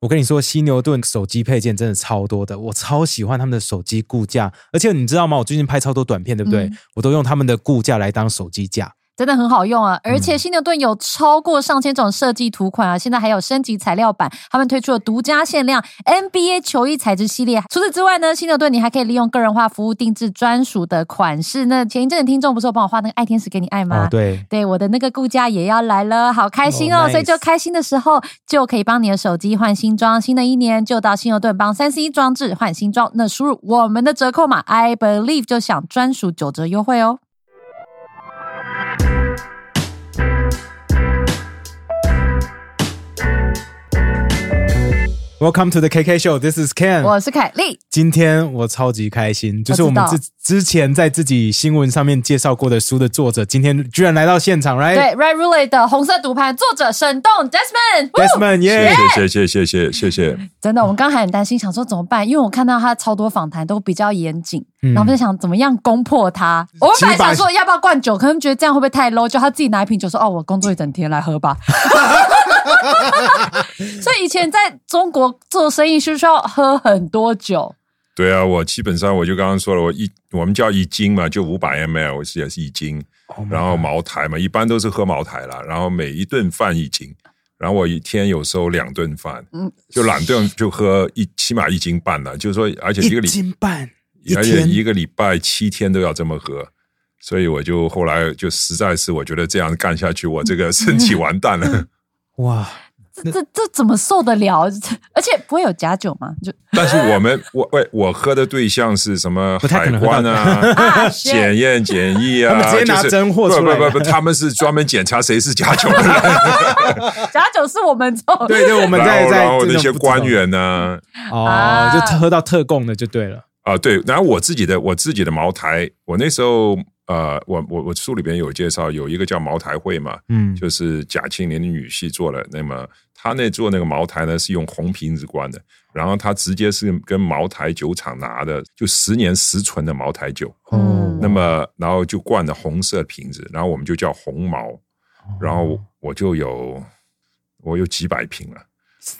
我跟你说，犀牛顿手机配件真的超多的，我超喜欢他们的手机固架，而且你知道吗？我最近拍超多短片，对不对？嗯我都用他们的固架来当手机架。真的很好用啊！而嗯且新牛顿有超过上千种设计图款啊，现在还有升级材料版，他们推出了独家限量 NBA 球衣材质系列。除此之外呢，新牛顿你还可以利用个人化服务定制专属的款式。那前一阵的听众不是有帮我画那个爱天使给你爱吗？哦，对，对，我的那个顾家也要来了，好开心哦！所以就开心的时候就可以帮你的手机换新装。新的一年就到新牛顿帮三 C 装置换新装，那输入我们的折扣码 I believe 就享专属九折优惠哦。Welcome to the KK Show. This is Ken. 我是凯丽，今天我超级开心，就是我们之之前在自己新闻上面介绍过的书的作者，今天居然来到现场，right？对 Red Roulette 的红色赌盘作者沈栋 Desmond。Desmond，耶、谢谢谢谢谢谢谢，真的，我们刚还很担心，想说怎么办，因为我看到他超多访谈都比较严谨，嗯然后我们在想怎么样攻破他。我们本来想说要不要灌酒，可能觉得这样会不会太 low，就他自己拿一瓶酒说：“哦，我工作一整天来喝吧。” 所以以前在中国做生意是不是要喝很多酒？对啊，我基本上我就刚刚说了，我一我们叫一斤嘛，就五百 ml，是也是一斤，Oh 然后茅台嘛，一般都是喝茅台啦，然后每一顿饭一斤，然后我一天有时候两顿饭，嗯就两顿就喝一起码一斤半了，就是说，而且一个一礼，斤半而且，一个礼拜七天都要这么喝。所以我就后来就实在是我觉得这样干下去，我这个身体完蛋了。哇！这这这怎么受得了？而且不会有假酒吗？就 但是我们我喂我喝的对象是什么？海关啊，啊检验检疫啊，他们直接拿就是真货出来不不不不，他们是专门检查谁是假酒的人，假酒是我们做，对对，我们在在然后那些官员呢，哦，啊就喝到特供的就对了。啊对，然后我自己的我自己的茅台，我那时候呃，我我我书里边有介绍，有一个叫茅台会嘛，嗯，就是贾庆林的女婿做的。那么他那做那个茅台呢，是用红瓶子灌的，然后他直接是跟茅台酒厂拿的，就十年十存的茅台酒。哦那么然后就灌的红色瓶子，然后我们就叫红毛，然后我就有我有几百瓶了，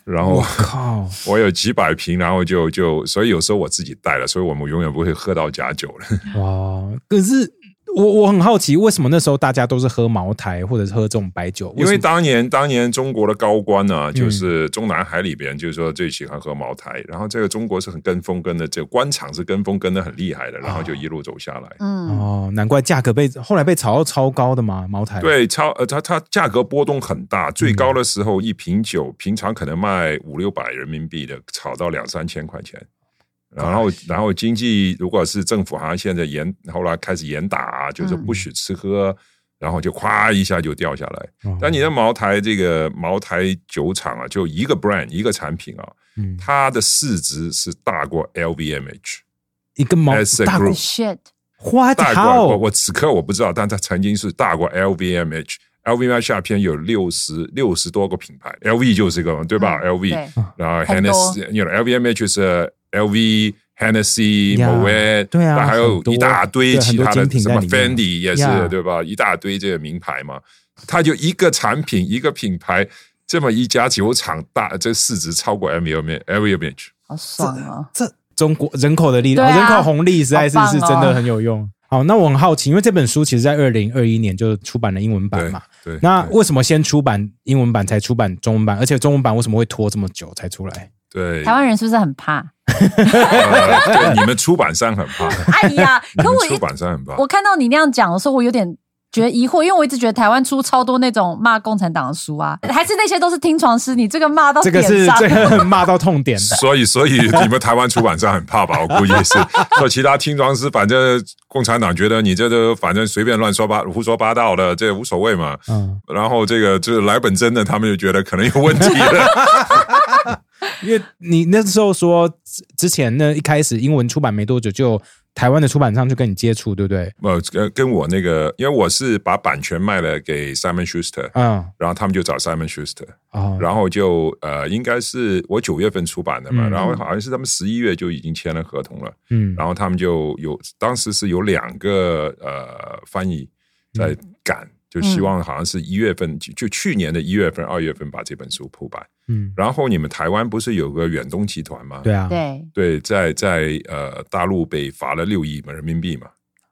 然后我后靠，我有几百瓶，然后就就所以有时候我自己带了，所以我们永远不会喝到假酒了。哇！可是我我很好奇，为什么那时候大家都是喝茅台或者是喝这种白酒？因为当年当年中国的高官嗯呢，就是中南海里边，就是说最喜欢喝茅台，然后这个中国是很跟风跟的，这个官场是跟风跟的很厉害的，然后就一路走下来。嗯，哦，难怪价格被后来被炒到超高的嘛，茅台。，对，超呃，它它价格波动很大，最高的时候一瓶酒平常可能卖五六百人民币的，炒到两三千块钱。然后，然后经济如果是政府好像现在严，后来开始严打，就是不许吃喝，然后就咵一下就掉下来。哦。但你的茅台这个茅台酒厂啊，就一个 brand 一个产品啊，嗯，它的市值是大过 LVMH，一个茅 a 大 group shit，what 大过我我此刻我不知道，但它曾经是大过 LVMH。LVMH 下边有六十六十多个品牌，LV 就是一个对吧、嗯 l v 对然后很多。Hennessy，you know LVMH 是 LV。Hennessy、呀 Moet，对啊还有一大堆其他的什么 Fendi 也是呀对吧？一大堆这个名牌嘛，它就一个产品一个品牌，这么一家酒厂大，这市值超过 LVMH。好爽啊！这中国人口的力量，啊人口红利实在是哦是真的很有用。好，那我很好奇，因为这本书其实在二零二一年就出版了英文版对嘛，对，那为什么先出版英文版才出版中文版？而且中文版为什么会拖这么久才出来？对台湾人是不是很怕？呃对你们出版商很怕，哎呀，你们出可我出版商很怕。我看到你那样讲的时候，我有点觉得疑惑，因为我一直觉得台湾出超多那种骂共产党的书啊，还是那些都是听床师，你这个骂到这个点上。是这个 骂到痛点的。所以，所以你们台湾出版商很怕吧？我估计是。说其他听床师，反正共产党觉得你这都反正随便乱说八胡说八道的，这无所谓嘛。嗯，然后这个就是来本真的，他们就觉得可能有问题了。因为你那时候说之之前那一开始英文出版没多久，就台湾的出版商就跟你接触，对不对？呃，跟跟我那个，因为我是把版权卖了给 Simon Schuster，嗯，然后他们就找 Simon Schuster，哦，然后就呃，应该是我九月份出版的嘛，嗯然后好像是他们十一月就已经签了合同了。嗯，然后他们就有当时是有两个呃翻译在赶，就希望好像是一月份，就就去年的一月份、二月份把这本书铺版。嗯，然后你们台湾不是有个远东集团吗？对啊，对，对，在在呃大陆被罚了六亿人民币嘛。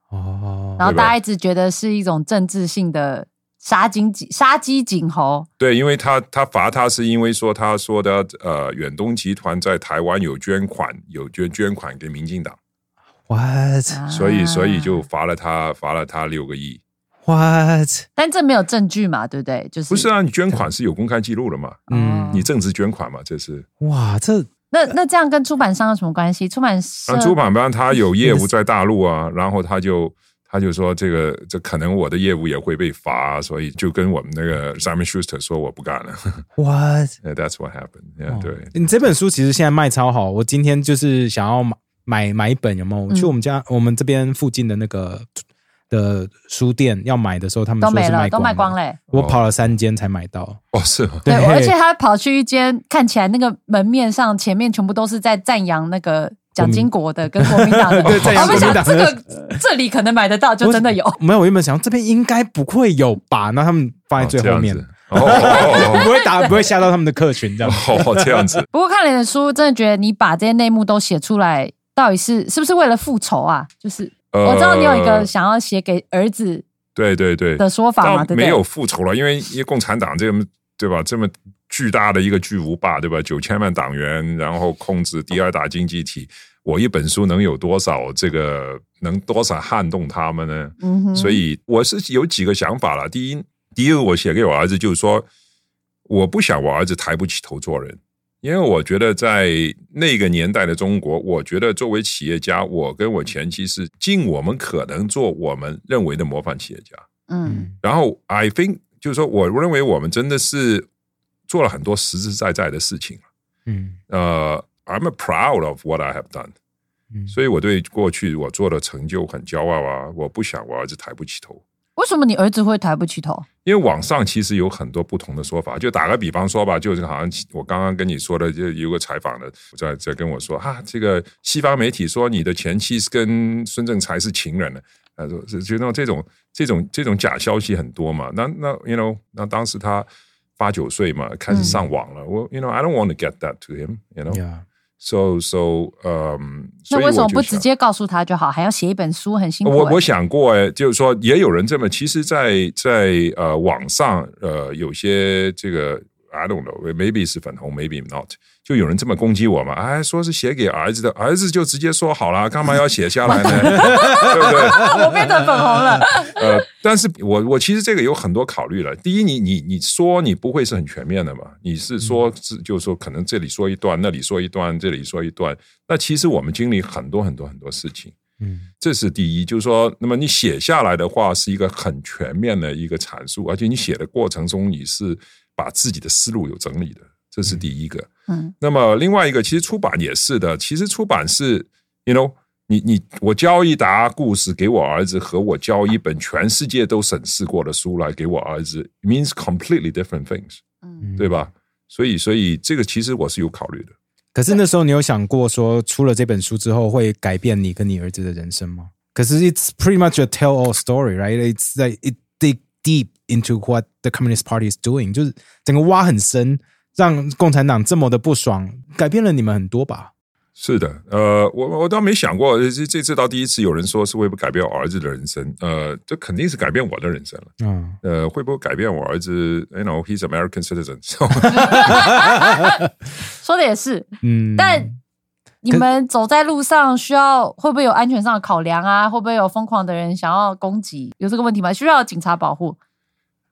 哦，然后大家一直觉得是一种政治性的杀金鸡杀鸡儆猴，对，因为他他罚他是因为说他说的呃远东集团在台湾有捐款，有捐捐款给民进党，what？所以所以啊就罚了他罚了他六个亿。what，但这没有证据嘛，对不对？就是不是啊，你捐款是有公开记录的嘛？嗯你正值捐款嘛，这是。哇，这那那这样跟出版商有什么关系？出版商出版商他有业务在大陆啊，然后他就他就说这个这可能我的业务也会被罚，所以就跟我们那个 Simon Schuster 说我不干了。what，Yeah, That's what happened. 对。你这本书其实现在卖超好，我今天就是想要买买买一本，有没有？嗯去我们家我们这边附近的那个的书店要买的时候，他们都没了，都卖光。嘞。我跑了三间才买到。哦，是吗？对，而且他跑去一间看起来那个门面上前面全部都是在赞扬那个蒋经国的跟国民党的，我们想这个这里可能买得到，就真的有。没有，我原本想这边应该不会有吧，那他们放在最后面，哦 不会打不会吓到他们的客群这样。哦哦，这样子。不过看了你的书，真的觉得你把这些内幕都写出来，到底是是不是为了复仇啊？就是呃我知道你有一个想要写给儿子对对对，的说法嘛，对不对？没有复仇了，因为因为共产党这么对吧，这么巨大的一个巨无霸，对吧？九千万党员，然后控制第二大经济体，我一本书能有多少这个能多少撼动他们呢？嗯哼，所以我是有几个想法了。第一，第一个我写给我儿子就是说，我不想我儿子抬不起头做人，因为我觉得在那个年代的中国，我觉得作为企业家，我跟我前妻是尽我们可能做我们认为的模范企业家。嗯然后 I think 就是说，我认为我们真的是做了很多实实在在的事情。嗯呃，I'm proud of what I have done。嗯所以我对过去我做的成就很骄傲啊！我不想我儿子抬不起头。为什么你儿子会抬不起头？因为网上其实有很多不同的说法，就打个比方说吧，就是好像我刚刚跟你说的，就有个采访的在在跟我说啊，这个西方媒体说你的前妻是跟孙正才是情人了，他说是就那种这种这种这种假消息很多嘛。那那 you know，那当时他八九岁嘛，开始上网了。我 you know I don't want to get that to him，you know。，Yeah，So so，嗯，那为什么不直接告诉他就好，还要写一本书，很辛苦欸、我我想过，哎，就是说，也有人这么，其实在，在呃网上，呃，有些这个 I don't know，maybe 是粉红，maybe not，就有人这么攻击我嘛，哎，说是写给儿子的，儿子就直接说好了，干嘛要写下来呢？对不对？我变成粉红了。呃，但是我我其实这个有很多考虑了。第一，你你你说你不会是很全面的嘛？你是说是就是说可能这里说一段，那里说一段，这里说一段。那其实我们经历很多很多很多事情，嗯这是第一。就是说，那么你写下来的话是一个很全面的一个阐述，而且你写的过程中你是把自己的思路有整理的，这是第一个。嗯那么另外一个，其实出版也是的。其实出版是，you know，你你我教一沓故事给我儿子，和我教一本全世界都审视过的书来给我儿子，means completely different things，嗯，对吧？所以，所以这个其实我是有考虑的。可是那时候你有想过说，出了这本书之后会改变你跟你儿子的人生吗？可是 it's pretty much a tell all story, right? It's like it dig deep into what the Communist Party is doing，就是整个挖很深，让共产党这么的不爽，改变了你们很多吧？是的，呃，我我倒没想过，这这次到第一次有人说是会不会改变我儿子的人生，呃，这肯定是改变我的人生了。嗯，呃，会不会改变我儿子？You know, he's American citizen。说的也是。嗯，但你们走在路上，需要会不会有安全上的考量啊？会不会有疯狂的人想要攻击？有这个问题吗？需要警察保护？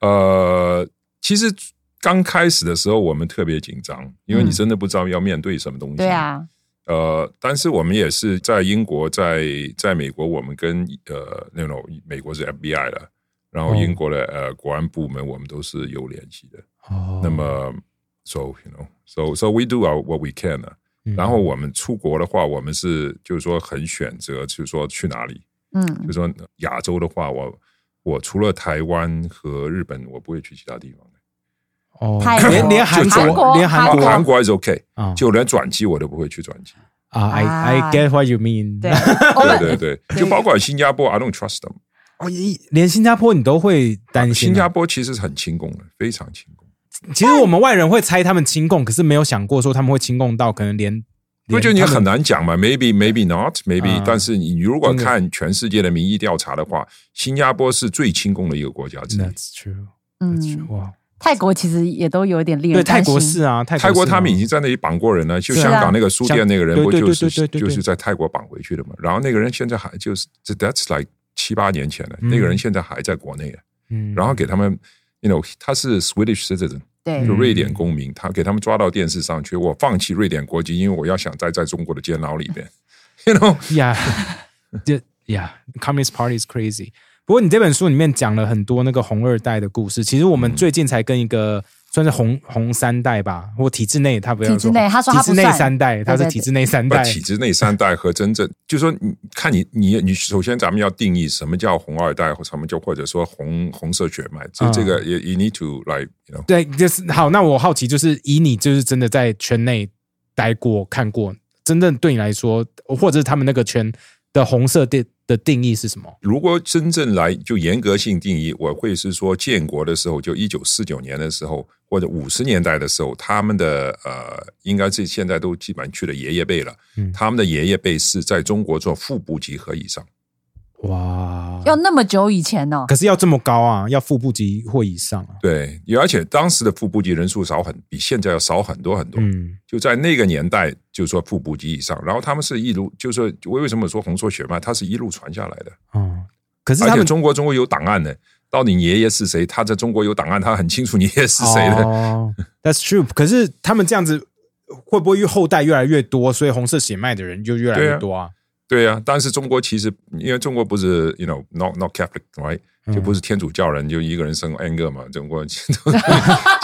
呃，其实刚开始的时候我们特别紧张，因为你嗯真的不知道要面对什么东西。对。啊，呃，但是我们也是在英国，在在美国，我们跟呃那种美国是 FBI 的，然后哦英国的呃国安部门，我们都是有联系的。哦那么，so you know, so so we do our what we can 啊。嗯然后我们出国的话，我们是就是说很选择，就是说去哪里。嗯就是说亚洲的话，我我除了台湾和日本，我不会去其他地方的。哦连连韩韩国连韩国韩国还是 OK，啊就连转机我都不会去转机。啊，I I 啊 get what you mean，对，对对对，就包括新加坡，I don't trust them。连新加坡你都会担心啊、新加坡其实是很亲共的，非常亲共。其实我们外人会猜他们亲共，可是没有想过说他们会亲共到可能连，因为就你很难讲嘛，maybe maybe not maybe，、啊但是你如果看全世界的民意调查的话，新加坡是最亲共的一个国家之一。That's true. That's true. 嗯，哇，泰国其实也都有一点令对，泰。国是啊，泰泰国啊他们已经在那里绑过人了，就香港那个书店那个人不就是就是在泰国绑回去的嘛？然后那个人现在还就是这 that's like 七八年前了，嗯那个人现在还在国内，嗯然后给他们，you know，他是 Swedish citizen，对就瑞典公民，他给他们抓到电视上去，我放弃瑞典国籍，因为我要想待在中国的监牢里边，you know，Yeah, yeah, yeah. Communist Party is crazy. 不过你这本书里面讲了很多那个红二代的故事。其实我嗯们最近才跟一个算是红红三代吧，或体制内，他不要体制内他说他体制内三代，他是对对体制内三代。把体制内三代和真正，就说你看你你你，首先咱们要定义什么叫红二代，或什么叫或者说红红色血脉，这嗯这个也 you need to like you know。对，就是好。那我好奇，就是以你就是真的在圈内待过、看过，真正对你来说，或者是他们那个圈的红色定的定义是什么？如果真正来就严格性定义，我会是说，建国的时候，就一九四九年的时候，或者五十年代的时候，他们的呃，应该是现在都基本上去了爷爷辈了，嗯他们的爷爷辈是在中国做副部级和以上。哇，要那么久以前哦，可是要这么高啊，要副部级或以上啊。对，而且当时的副部级人数少很，比现在要少很多很多。嗯就在那个年代，就是说副部级以上，然后他们是一路，就是说我为什么说红色血脉，它是一路传下来的。哦，可是而且他们中国中国有档案的，到底你爷爷是谁？他在中国有档案，他很清楚你爷爷是谁的。哦，That's true。可是他们这样子会不会越后代越来越多，所以红色血脉的人就越来越多啊？对呀、但是中国其实因为中国不是 you know not not Catholic right，、就不是天主教人，就一个人生 n 个嘛，中国就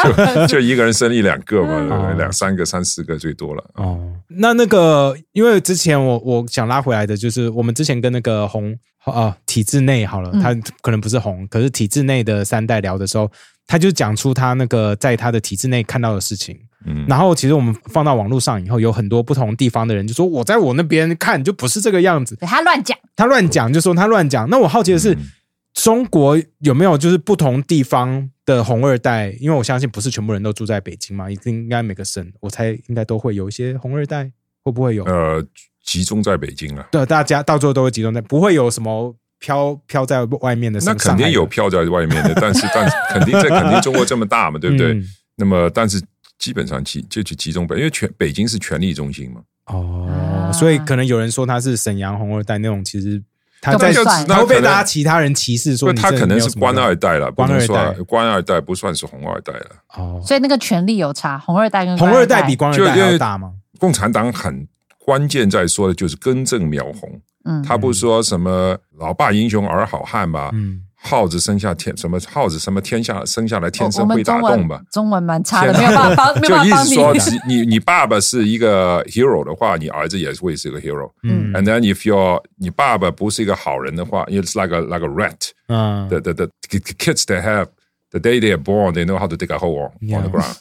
就 就一个人生一两个嘛，两三个、三四个最多了。哦，那那个，因为之前我我想拉回来的就是，我们之前跟那个红啊体制内好了，嗯。他可能不是红，可是体制内的三代聊的时候，他就讲出他那个在他的体制内看到的事情。嗯，然后其实我们放到网络上以后，有很多不同地方的人就说，我在我那边看就不是这个样子，他乱讲，他乱讲就说他乱讲。那我好奇的是，嗯中国有没有就是不同地方的红二代？因为我相信不是全部人都住在北京嘛，一定应该每个省，我猜应该都会有一些红二代，会不会有？呃，集中在北京了。对，大家到最后都会集中在，不会有什么飘飘在外面的。那肯定有飘，飘在外面的，但是但是肯定这肯定中国这么大嘛，对不对？嗯那么但是基本上集就去集中北，因为全北京是权力中心嘛。哦，啊所以可能有人说他是沈阳红二代那种，其实他在他会被那可能大家其他人歧视说所以他可能是官二代了，不官二能说代官二代不算是红二代了。哦，所以那个权力有差，红二代跟红官二二代比官二代还要大吗？共产党很关键在说的就是根正苗红，嗯他不是说什么老爸英雄儿好汉吧？嗯，耗子生下天什么耗子什么天下生下来天生会打洞吧？中文蛮差的，没有办法帮，没有就办法帮意思说，你。你你爸爸是一个 hero 的话，你儿子也会是一个 hero。嗯 And then if your 你爸爸不是一个好人的话，it's like a like a rat. 嗯 The the the kids they have the day they are born, they know how to dig a hole on the ground.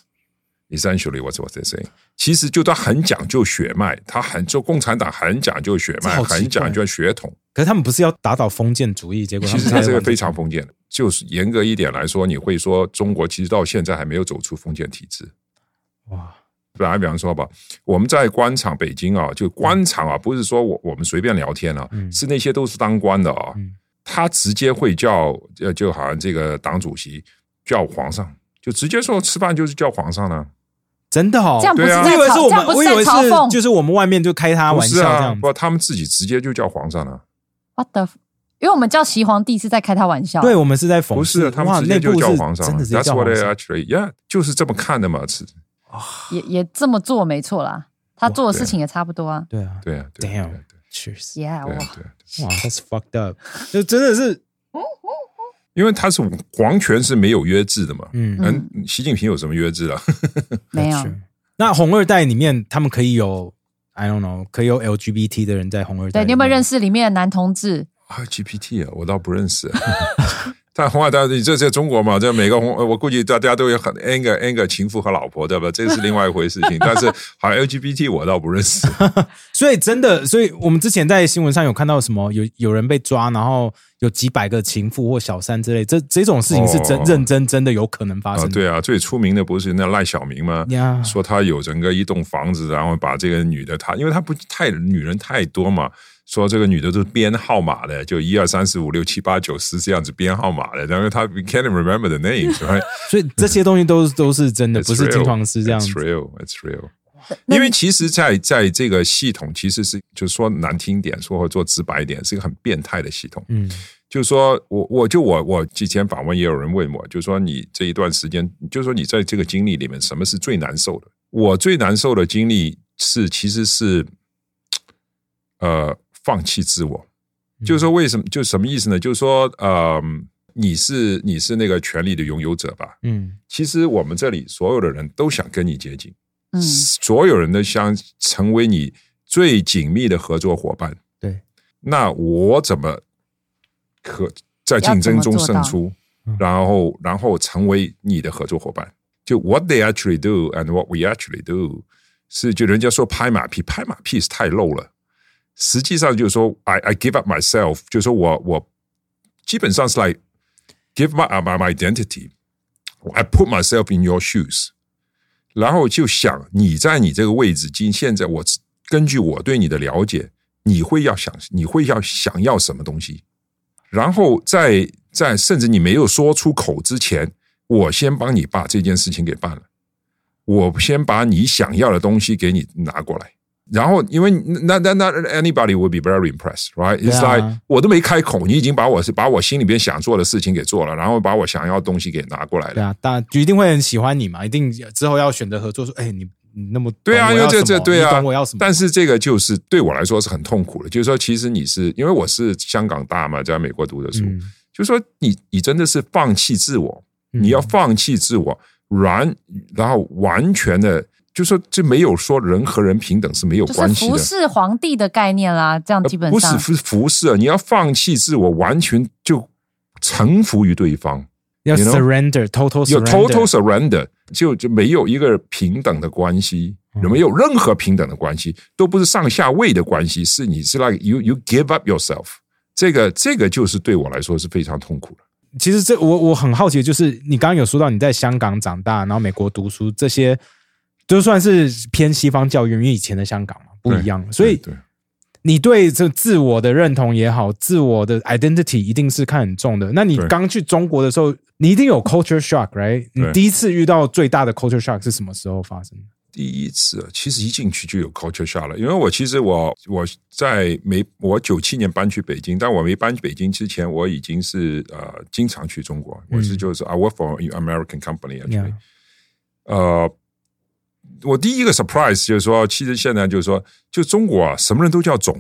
Essentially, what's what they say. 其实就他很讲究血脉，他很就共产党很讲究血脉，很讲究血统。可是他们不是要打倒封建主义，结果其实他们在他这个非常封建的，就是严格一点来说，你会说中国其实到现在还没有走出封建体制。哇，打比方说吧，我们在官场北京啊，就官场啊，不是说我我们随便聊天啊，嗯是那些都是当官的啊，嗯他直接会叫呃，就好像这个党主席叫皇上，就直接说吃饭就是叫皇上呢、真的哦，这样不是对啊我以为是在嘲，我们，这样不是我以为是在嘲讽。就是我们外面就开他玩笑这是啊，样子。不，他们自己直接就叫皇上了、What the？因为我们叫齐皇帝是在开他玩笑。对，我们是在讽刺，不是啊他们直接就叫皇上了真的直接，That's 叫 what 皇 they 上。actually yeah，就是这么看的嘛，是，也也这么做没错啦。他做的事情也差不多啊。对啊对啊，对啊对啊 Cheers，Yeah，哇哇，That's fucked up，就真的是，因为他是皇权是没有约制的嘛，嗯，嗯，习近平有什么约制啊？没有那红二代里面，他们可以有，I don't know，可以有 LGBT 的人在红二代。对，你有没有认识？识里面的男同志？啊，GPT 啊，我倒不认识。但红二代，这在中国嘛，这每个红，我估计大家都有很 n 个 n 个情妇和老婆，对吧？这个是另外一回事情。但是好像 LGBT 我倒不认识。所以真的，所以我们之前在新闻上有看到什么，有有人被抓，然后有几百个情妇或小三之类，这这种事情是真、哦认真真的有可能发生啊，对啊，最出名的不是那赖小明吗？呀，说他有整个一栋房子，然后把这个女的他，因为他不太女人太多嘛，说这个女的都是编号码的，就一二三四五六七八九十这样子编号码的，然后他 we can't remember the names，right？所以这些东西都是都是真的，不是.金黄师这样 It's。real, it's real. 那因为其实在，在这个系统，其实是就是说难听点，说或做直白一点，是一个很变态的系统。嗯就是说我我就我我之前访问也有人问我，就是说你这一段时间，就是说你在这个经历里面，什么是最难受的？我最难受的经历是其实是呃放弃自我，就是说为什么？就什么意思呢？就是说呃，你是你是那个权力的拥有者吧？嗯其实我们这里所有的人都想跟你接近，嗯所有人都想成为你最紧密的合作伙伴。对，那我怎么可在竞争中胜出，然后然后成为你的合作伙伴？就 what they actually do and what we actually do，是就人家说拍马屁，拍马屁是太 low 了。实际上就是说，I I give up myself，就是说我我基本上是 like give my my my identity。I put myself in your shoes，然后就想你在你这个位置，今现在我根据我对你的了解，你会要想你会要想要什么东西，然后在在甚至你没有说出口之前，我先帮你把这件事情给办了，我先把你想要的东西给你拿过来。然后，因为那那那 anybody would be very impressed, right? It's 对啊 like 我都没开口，你已经把我是把我心里边想做的事情给做了，然后把我想要的东西给拿过来了。对啊，大就一定会很喜欢你嘛，一定之后要选择合作，说，哎，你你那么对啊，懂因为这这对啊我要什么？但是这个就是对我来说是很痛苦的，就是说，其实你是因为我是香港大嘛，在美国读的书，嗯就是说你你真的是放弃自我，嗯你要放弃自我，完然后完全的，就说这没有说人和人平等是没有就是关系的。服侍皇帝的概念啦，这样基本上不是服服侍，你要放弃自我，完全就臣服于对方，要 you know？surrender，total 有 total surrender，surrender，就就没有一个平等的关系，嗯没有任何平等的关系，都不是上下位的关系，是你是 like you you give up yourself，这个这个就是对我来说是非常痛苦的。其实这我我很好奇，就是你刚刚有说到你在香港长大，然后美国读书，这些就算是偏西方教育，因为以前的香港嘛不一样，所以你对这自我的认同也好，自我的 identity 一定是看很重的。那你刚去中国的时候，你一定有 culture shock，right？你第一次遇到最大的 culture shock 是什么时候发生？的？第一次啊其实一进去就有 culture shock 了，因为我其实我我在没我九七年搬去北京，但我没搬去北京之前，我已经是呃经常去中国，我是就是 I work for an American company actually，、Yeah 呃，我第一个 surprise 就是说，其实现在就是说，就中国啊，什么人都叫总，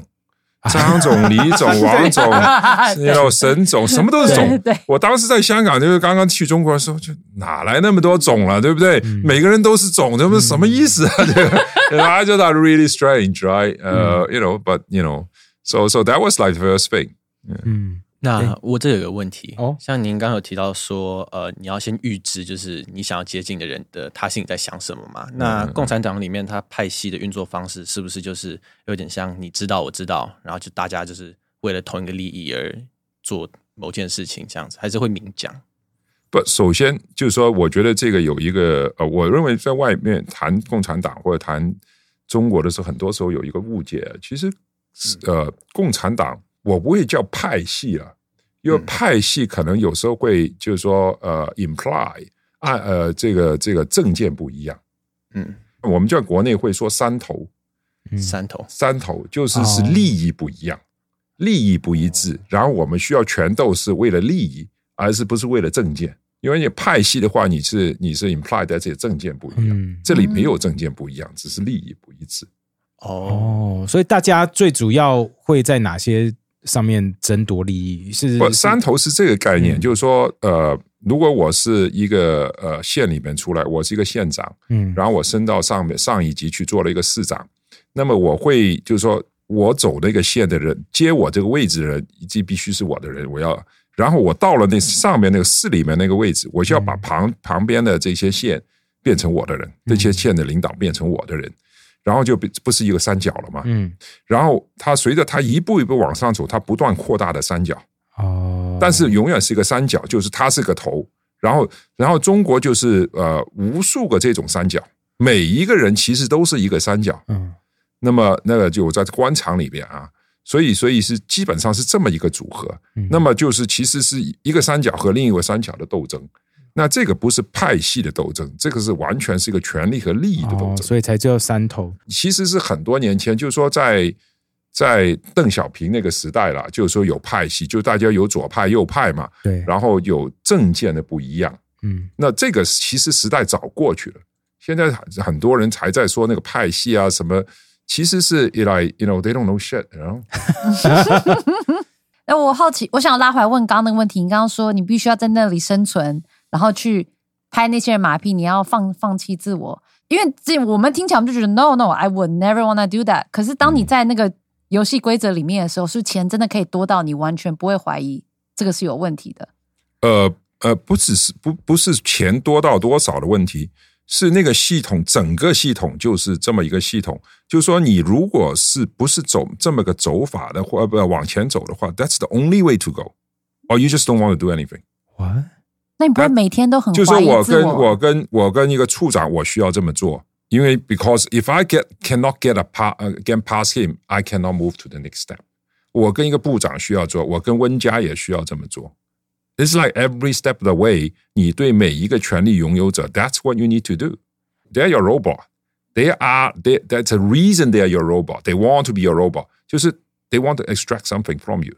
张总、李总、王总，然后沈总，什么都是总。对对我当时在香港，就是刚刚去中国的时候，就哪来那么多总了，对不对？每个人都是总，这不是什么意思啊？这个 I just thought really strange, right? 呃、you know, but you know, so so that was like the first thing. 嗯，那我这有个问题哦像您刚刚有提到说，呃，你要先预知，就是你想要接近的人的他心里在想什么嘛？那共产党里面他派系的运作方式，是不是就是有点像你知道我知道，然后就大家就是为了同一个利益而做某件事情这样子，还是会明讲？不，首先就是说，我觉得这个有一个呃，我认为在外面谈共产党或者谈中国的时候，很多时候有一个误解。其实，呃，共产党我不会叫派系了，因为派系可能有时候会就是说呃 imply 按呃这个这个政见不一样。嗯，我们在国内会说三头，三头。三头就是是哦利益不一样，利益不一致，然后我们需要权斗是为了利益，而是不是为了政见。因为你派系的话，你是你是 imply 在这些政见不一样，嗯。这里没有政见不一样，只是利益不一致。哦，哦，所以大家最主要会在哪些上面争夺利益？是不，是山头是这个概念，嗯。就是说，呃，如果我是一个呃县里面出来，我是一个县长，嗯。然后我升到上面上一级去做了一个市长，那么我会就是说我走那个县的人接我这个位置的人，这必须是我的人，我要，然后我到了那上面那个市里面那个位置，我就要把旁旁边的这些县变成我的人，这些县的领导变成我的人，然后就不不是一个三角了嘛，嗯然后它随着它一步一步往上走，它不断扩大的三角。哦，但是永远是一个三角，就是它是个头，然后然后中国就是呃无数个这种三角，每一个人其实都是一个三角。嗯那么那个就在官场里边啊，所以所以是基本上是这么一个组合。嗯那么就是其实是一个三角和另一个三角的斗争。那这个不是派系的斗争，这个是完全是一个权力和利益的斗哦，争。所以才叫三头。其实是很多年前，就是说在在邓小平那个时代了，就是说有派系，就大家有左派右派嘛，对，然后有政见的不一样。嗯那这个其实时代早过去了，现在很很多人才在说那个派系啊什么，其实是 like you know they don't know shit，然后哎，我好奇，我想拉回来问刚刚那个问题。你刚刚说你必须要在那里生存，然后去拍那些人马屁，你要放放弃自我，因为这我们听起来我们就觉得 no no，I would never wanna do that。可是当你在那个游戏规则里面的时候，是不是钱真的可以多到你完全不会怀疑这个是有问题的。呃呃，不只是不不是钱多到多少的问题，是那个系统整个系统就是这么一个系统。就是说，你如果是不是走这么个走法的，或呃不往前走的话，That's the only way to go, or you just don't want to do anything。，what？那你不会每天都很就是怀疑我跟自我？我跟我跟一个处长，我需要这么做，因为 because if I get cannot get a pa 呃 get past him, I cannot move to the next step。我跟一个部长需要做，我跟温家也需要这么做。It's like every step of the way，你对每一个权力拥有者，That's what you need to do. They're your robot. They are they. That's a reason they are your robot. They want to be your robot. 就是 they want to extract something from you.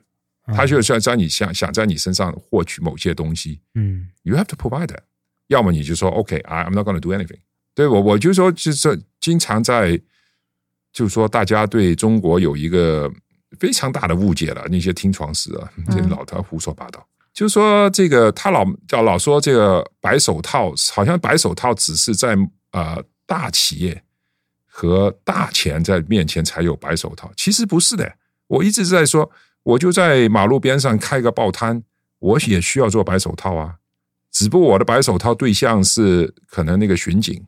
他就想在你想想在你身上获取某些东西。嗯 You have to provide that。要么你就说 OK，I、I'm not going to do anything。对我我就说就是经常在，就是说大家对中国有一个非常大的误解了。那些听床师啊，这老头胡说八道。就是说这个他老叫老说这个白手套，好像白手套只是在呃大企业和大钱在面前才有白手套，其实不是的。我一直在说，我就在马路边上开个报摊，我也需要做白手套啊。只不过我的白手套对象是可能那个巡警，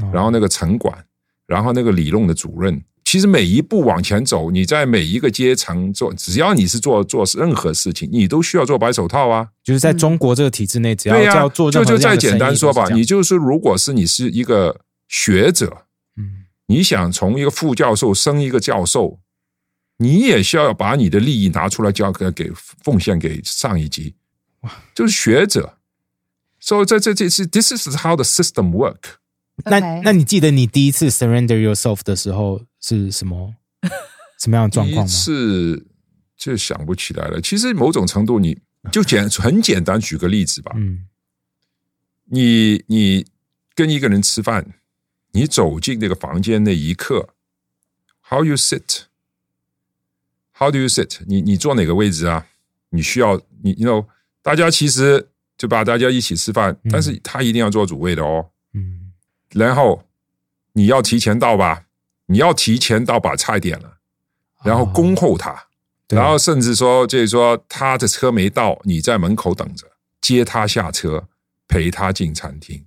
哦然后那个城管，然后那个理论的主任。其实每一步往前走，你在每一个阶层做，只要你是做做任何事情，你都需要做白手套啊。就是在中国这个体制内，只要对呀、要做就任何这样的就再简单说吧你就是如果是你是一个学者，嗯你想从一个副教授升一个教授，你也需要把你的利益拿出来交给给奉献给上一级，哇就是学者。所以这这这是 this is how the system work。那那你记得你第一次 surrender yourself 的时候是什么 什么样的状第一况吗？次就想不起来了。其实某种程度，你就简很简单，举个例子吧。嗯你你跟一个人吃饭，你走进那个房间那一刻，How you sit？How do you sit？你你坐哪个位置啊？你需要你，you know，大家其实就把大家一起吃饭，但是他一定要坐主位的哦。嗯然后你要提前到吧，你要提前到把菜点了，然后恭候他，对然后甚至说就是说他的车没到，你在门口等着，接他下车，陪他进餐厅，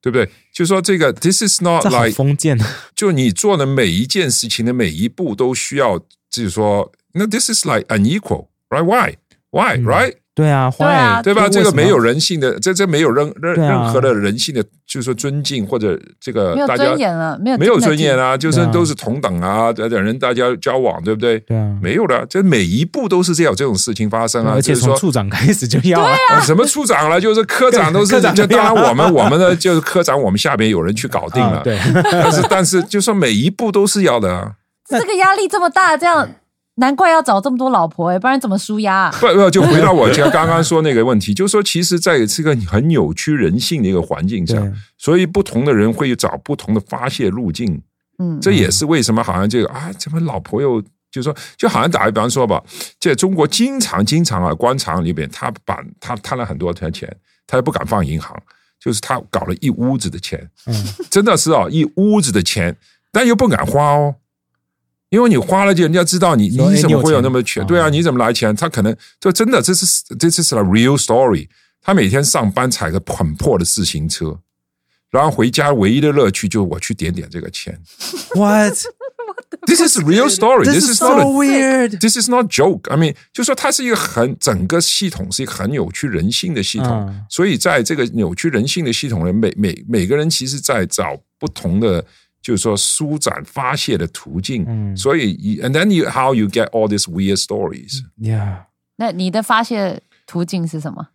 对不对？就说这个，this is not like，封建，就你做的每一件事情的每一步都需要，就是说，那 this is like unequal，right？Why？Why？Right？、对啊，对啊对吧？这个没有人性的，这这没有任任啊任何的人性的，就是说尊敬或者这个没有大家尊严了，没有没有尊严啊，就是都是同等啊，等等人大家交往，对不对？对啊，没有的，这每一步都是这样有这种事情发生啊。而且说从处长开始就要啊，啊什么处长了，就是科长都是 科长，就当然我们我们的 就是科长，我们下边有人去搞定了。啊对，但是 但是就说每一步都是要的啊。这个压力这么大，这样难怪要找这么多老婆哎、不然怎么舒压、啊？不不，就回到我刚刚刚说那个问题，就是说，其实在这个很扭曲人性的一个环境下，所以不同的人会找不同的发泄路径。嗯，这也是为什么好像这个啊，怎么老婆又就是说，就好像打个比方说吧，在中国经常经常啊，官场里边他把他贪了很多钱，他也不敢放银行，就是他搞了一屋子的钱，嗯真的是啊，一屋子的钱，但又不敢花哦。因为你花了，钱人家知道你，你怎么会有那么钱？哦对啊，你怎么来钱？他可能就真的，这是这是 a real story。他每天上班踩个很破的自行车，然后回家唯一的乐趣就是我去点点这个钱。what？This is real story. This This is not weird. This is not joke. I mean，就说它是一个很整个系统是一个很扭曲人性的系统，嗯所以在这个扭曲人性的系统里，每每每个人其实在找不同的，就是说舒展发泄的途径。嗯所以，and then you how you get all these weird stories？ Yeah，那你的发泄途径是什么？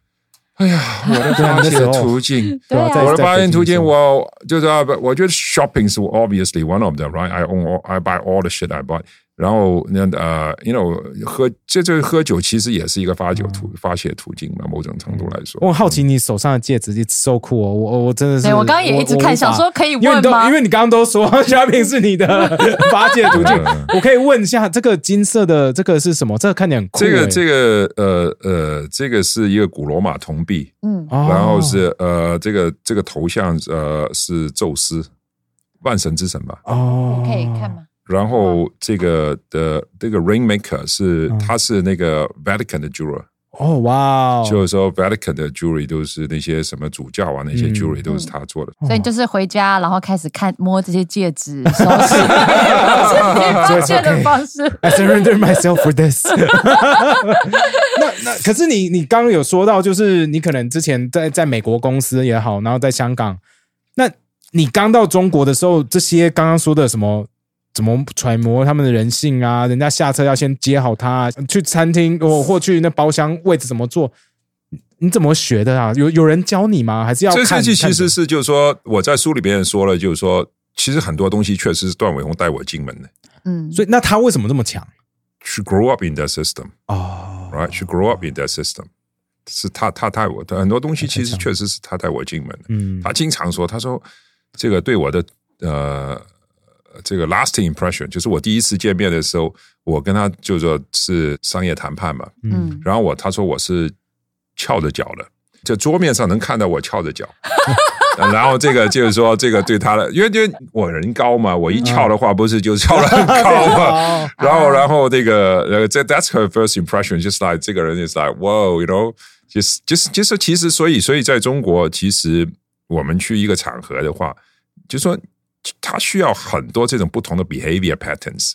哎呀，我的对啊发泄那时候途径。对啊在我的发现途径，在北京我就是啊，不我觉得 shopping 是 obviously one of them, right? I own, all, I buy all the shit I buy. 然后那呃，you know，喝这这喝酒其实也是一个发酒途发泄途径嘛，某种程度来说。我很好奇你手上的戒指，it's so cool 哦！我我我真的是，对我刚刚也一直看我想说可以问吗因为你刚刚都说 shopping 是你的发泄途径 嗯，我可以问一下，这个金色的这个是什么？这个看起来很酷欸。这个这个呃呃，这个是一个古罗马铜币，嗯，哦，然后是呃这个这个头像呃是宙斯，万神之神吧。哦，可以看吗？然后这个的这个 ring maker 是嗯他是那个 Vatican 的 jeweler。哦，哇哦，就是说 Vatican 的 jewelry 都是那些什么主教啊，那些嗯 jewelry 都是他做的。所以你就是回家，然后开始看摸这些戒指、首饰，是你发泄的方式。I surrender myself for this 那那可是你你刚刚有说到，就是你可能之前在在美国公司也好，然后在香港，那你刚到中国的时候，这些刚刚说的什么？怎么揣摩他们的人性啊？人家下车要先接好他，去餐厅或或去那包厢位置怎么坐？你你怎么学的啊？有有人教你吗？还是要这设计其实是就是说我在书里边也说了，就是说其实很多东西确实是段伟宏带我进门的。嗯，所以那他为什么这么强 She grew up in that system, 哦 right? She grew up in that system，是他他带我的很多东西，其实确实是他带我进门的。嗯他经常说，他说这个对我的呃这个 lasting impression，就是我第一次见面的时候，我跟他就说是商业谈判嘛，嗯，然后我他说我是翘着脚的，就桌面上能看到我翘着脚。然后这个就是说，这个对他的，因为因为我人高嘛，我一翘的话，不是就翘得很高嘛？哦 然后，然后这个呃，这 that's her first impression，just like 这个人 is like wow，you know，就是就是就是其实，所以所以在中国，其实我们去一个场合的话，就说他需要很多这种不同的 behavior patterns。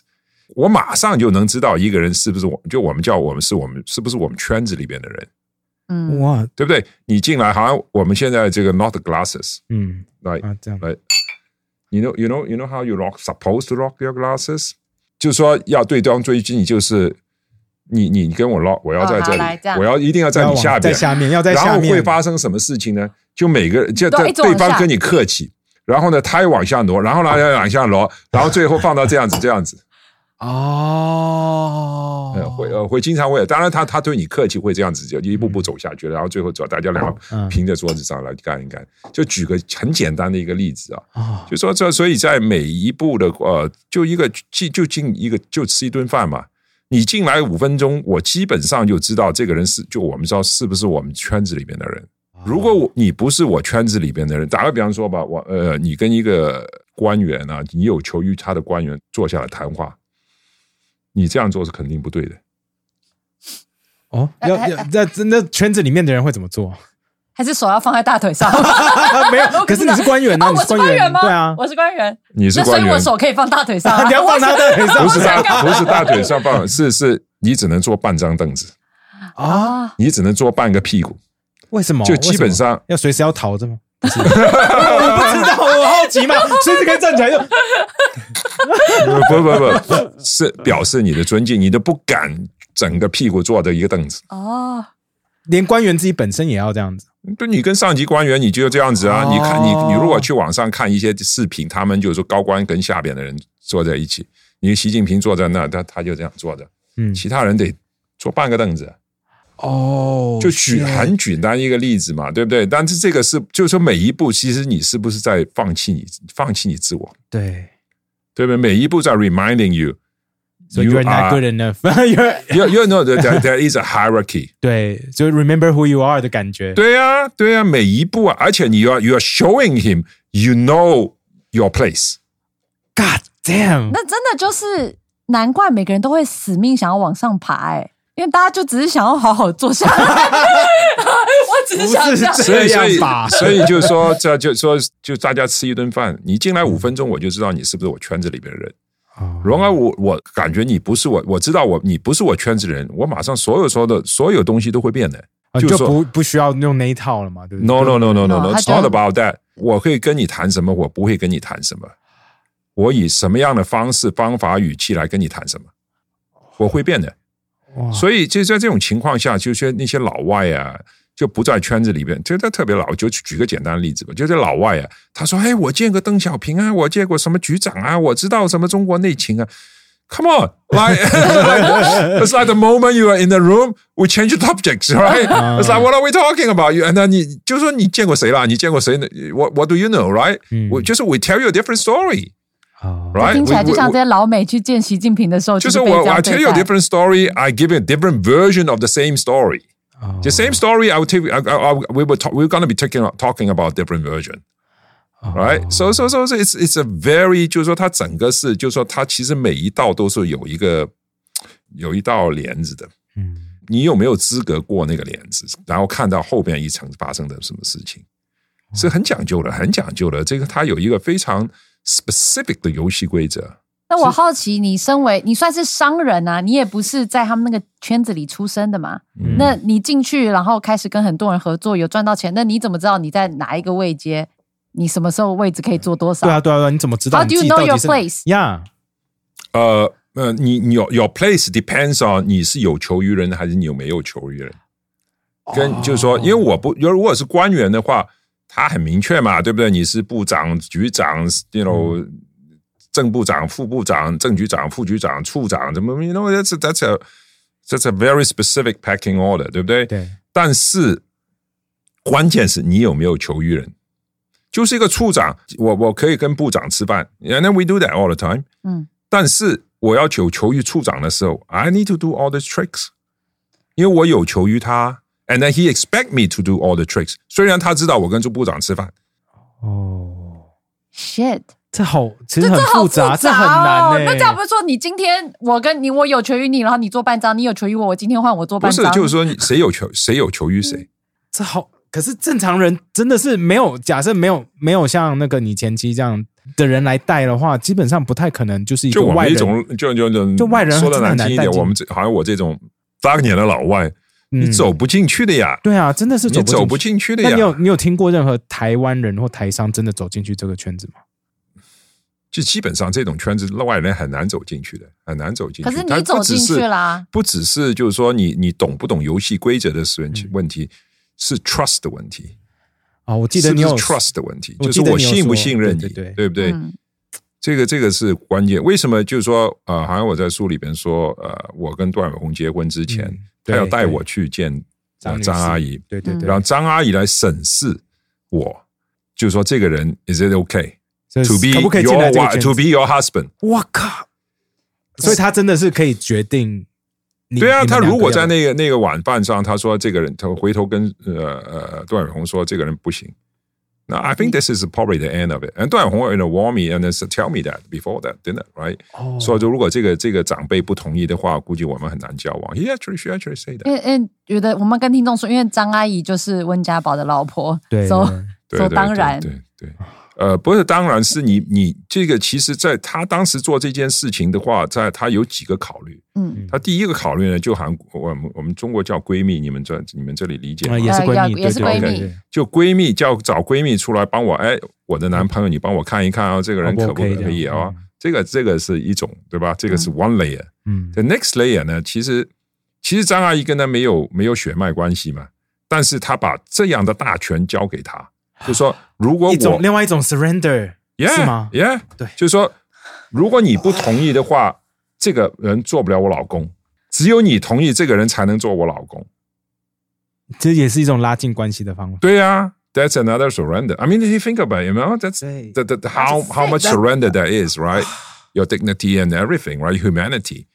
我马上就能知道一个人是不是我，就我们叫我们是我们是不是我们圈子里边的人，嗯，哇，对不对？你进来，好像我们现在这个 not glasses，嗯来啊，这样来，you know you know you know how you rock supposed to rock your glasses，就是说要对对方追击，你就是你你你跟我 lock，我要在这里，我要一定要在你下边，在下面要在然后会发生什么事情呢？就每个就都对一直往下对方跟你客气，然后呢，他又往下挪，然后呢，要往下挪，然后最后放到这样子这样子，哦呃，会呃会经常会，当然他他对你客气会这样子，就一步步走下去，然后最后走大家两嗯个平在桌子上来干一干。就举个很简单的一个例子啊，啊就说这，所以在每一步的呃，就一个进就进一个就吃一顿饭嘛。你进来五分钟，我基本上就知道这个人是就我们知道是不是我们圈子里面的人。如果我你不是我圈子里边的人，打个比方说吧，我呃，你跟一个官员啊，你有求于他的官员坐下来谈话，你这样做是肯定不对的。哦，要要那那圈子里面的人会怎么做？还是手要放在大腿上？没有，可是你是官员呢，哦，我是官官员吗？对啊，我是官员，你是那所以官员，我手可以放大腿上啊。你要放他大腿上，不是大不是大腿上放，是是你只能坐半张凳子，啊？啊，你只能坐半个屁股。为什么？就基本上要随时要逃着吗？不 是我不知道，我好奇嘛，随时可以站起来就不不不，是表示你的尊敬，你都不敢整个屁股坐着一个凳子。哦，连官员自己本身也要这样子。对你跟上级官员，你就这样子啊。哦你看你你如果去网上看一些视频，他们就是说高官跟下边的人坐在一起，你习近平坐在那，他他就这样坐着，嗯，其他人得坐半个凳子。哦，就举很简单一个例子嘛，对不对？但是这个是就是说每一步，其实你是不是在放弃你放弃你自我，对对不对？每一步在 reminding you。，so you are not good enough. You're You you know that there, there is a hierarchy。对，就 remember who you are 的感觉。对呀、对呀、每一步啊，而且你要 you are showing him you know your place。God damn，那真的就是难怪每个人都会死命想要往上爬，哎，因为大家就只是想要好好坐下来。我只是想这样所以，所以 所以就是说，这就说，就大家吃一顿饭，你进来五分钟，我就知道你是不是我圈子里边的人。哦然而我我感觉你不是我，我知道我你不是我圈子人，我马上所有说的所有东西都会变的。啊就不不需要用那一套了嘛，对不对 No no no no no 他 it's not about that。我会跟你谈什么，我不会跟你谈什么。我以什么样的方式、方法、语气来跟你谈什么，我会变的。哇所以就在这种情况下，就是那些老外啊，就不在圈子里边，就他特别老。就举个简单的例子吧，就是老外啊，他说：“哎，我见过邓小平啊，我见过什么局长啊，我知道什么中国内情啊。” Come on, like it's like the moment you are in the room, we change subjects, right? It's like what are we talking about? You and then 你就说你见过谁啦？你见过谁呢？What What do you know, right? 嗯我就是 we tell you a different story, 哦 right? 听起来就像这些老美去见习近平的时候，就是我被这样 I tell you a different story, I give you a different version of the same story. 哦 The same story, I will take. I, I, I, we were talk, we're going to be taking talking about different version, 哦 right? So so so so it's it's a very 就是说它整个是就是说它其实每一道都是有一个有一道帘子的。嗯你有没有资格过那个帘子？然后看到后边一层发生的什么事情，是很讲究的，很讲究的。这个它有一个非常 specific 的游戏规则。那我好奇，你身为你算是商人啊，你也不是在他们那个圈子里出生的嘛？嗯那你进去，然后开始跟很多人合作，有赚到钱，那你怎么知道你在哪一个位阶？你什么时候位置可以做多少？对啊对啊对啊，你怎么知道 How do you know your place？Yeah，呃呃，你你 your your place depends on 你是有求于人还是你有没有求于人。跟就是说，因为我不，如果是官员的话，他很明确嘛，对不对？你是部长、局长，you know，正部长、副部长、正局长、副局长、处长，怎么？You know that's a, that's a that's a very specific packing order，对不对？对，但是关键是你有没有求于人。就是一个处长，我我可以跟部长吃饭，and then we do that all the time。嗯，但是我要求求于处长的时候，I need to do all the tricks，因为我有求于他，and then he expect me to do all the tricks。虽然他知道我跟朱部长吃饭，哦，shit，这好，其实很这这好复杂，这很哦难欸。那这样不是说你今天我跟你我有求于你，然后你做半张，你有求于我，我今天换我做不是，就是说你 谁有求谁有求于谁。这好，可是正常人真的是没有，假设没有没有像那个你前妻这样的人来带的话，基本上不太可能就是一就我个外人。们一种，就就就就外人说的难听一点，我们这好像我这种八年的老外，嗯你走不进去的呀，对啊，真的是走不走不进去。的那你有。你有听过任何台湾人或台商真的走进去这个圈子吗？就基本上这种圈子，外人很难走进去的，很难走进去。可是你走进去啦不只是就是说你你懂不懂游戏规则的问问题是 trust 的问题。啊，我记得你有是是 trust 的问题，就是我信不信任你，对对对不对？嗯这个这个是关键。为什么？就是说，呃，好像我在书里边说，呃，我跟段伟宏结婚之前，嗯他要带我去见呃张张阿姨，嗯对对对，让张阿姨来审视我，就是说这个人 is it okay to be 可不可以进来这个 to be your husband？我靠！所以他真的是可以决定。对啊，他如果在那个那个晚饭上，他说这个人，他回头跟呃呃段永红说这个人不行。那 I think this is probably the end of it. And 段伟宏 in a warn me and then tell me that before that, didn't it? Right? 哦说就如果这个这个长辈不同意的话，估计我们很难交往。He actually she actually say 因 that. 为因为觉得我们跟听众说，因为张阿姨就是温家宝的老婆，对所以对对说当然对对对。 呃，不是，当然是你你这个，其实在他当时做这件事情的话，在他有几个考虑。嗯，他第一个考虑呢，就好像我们我们中国叫闺蜜，你们这你们这里理解吗？啊也是闺蜜，对对也是闺蜜对就闺蜜叫找闺蜜出来帮我，哎，我的男朋友，你帮我看一看啊，这个人可不不 OK 可以啊？这个这个是一种，对吧？这个是 one layer。嗯 The next layer 呢，其实其实张阿姨跟他没有没有血脉关系嘛，但是他把这样的大权交给他，就说如果一种我另外一种 surrender 是吗？？Yeah，对就是说如果你不同意的话，这个人做不了我老公，只有你同意，这个人才能做我老公。这也是一种拉近关系的方法。对呀、t h a t s another surrender. I mean, if you think about it, you know, that's the, the, the, how how much surrender that is, right? Your dignity and everything, right? Humanity.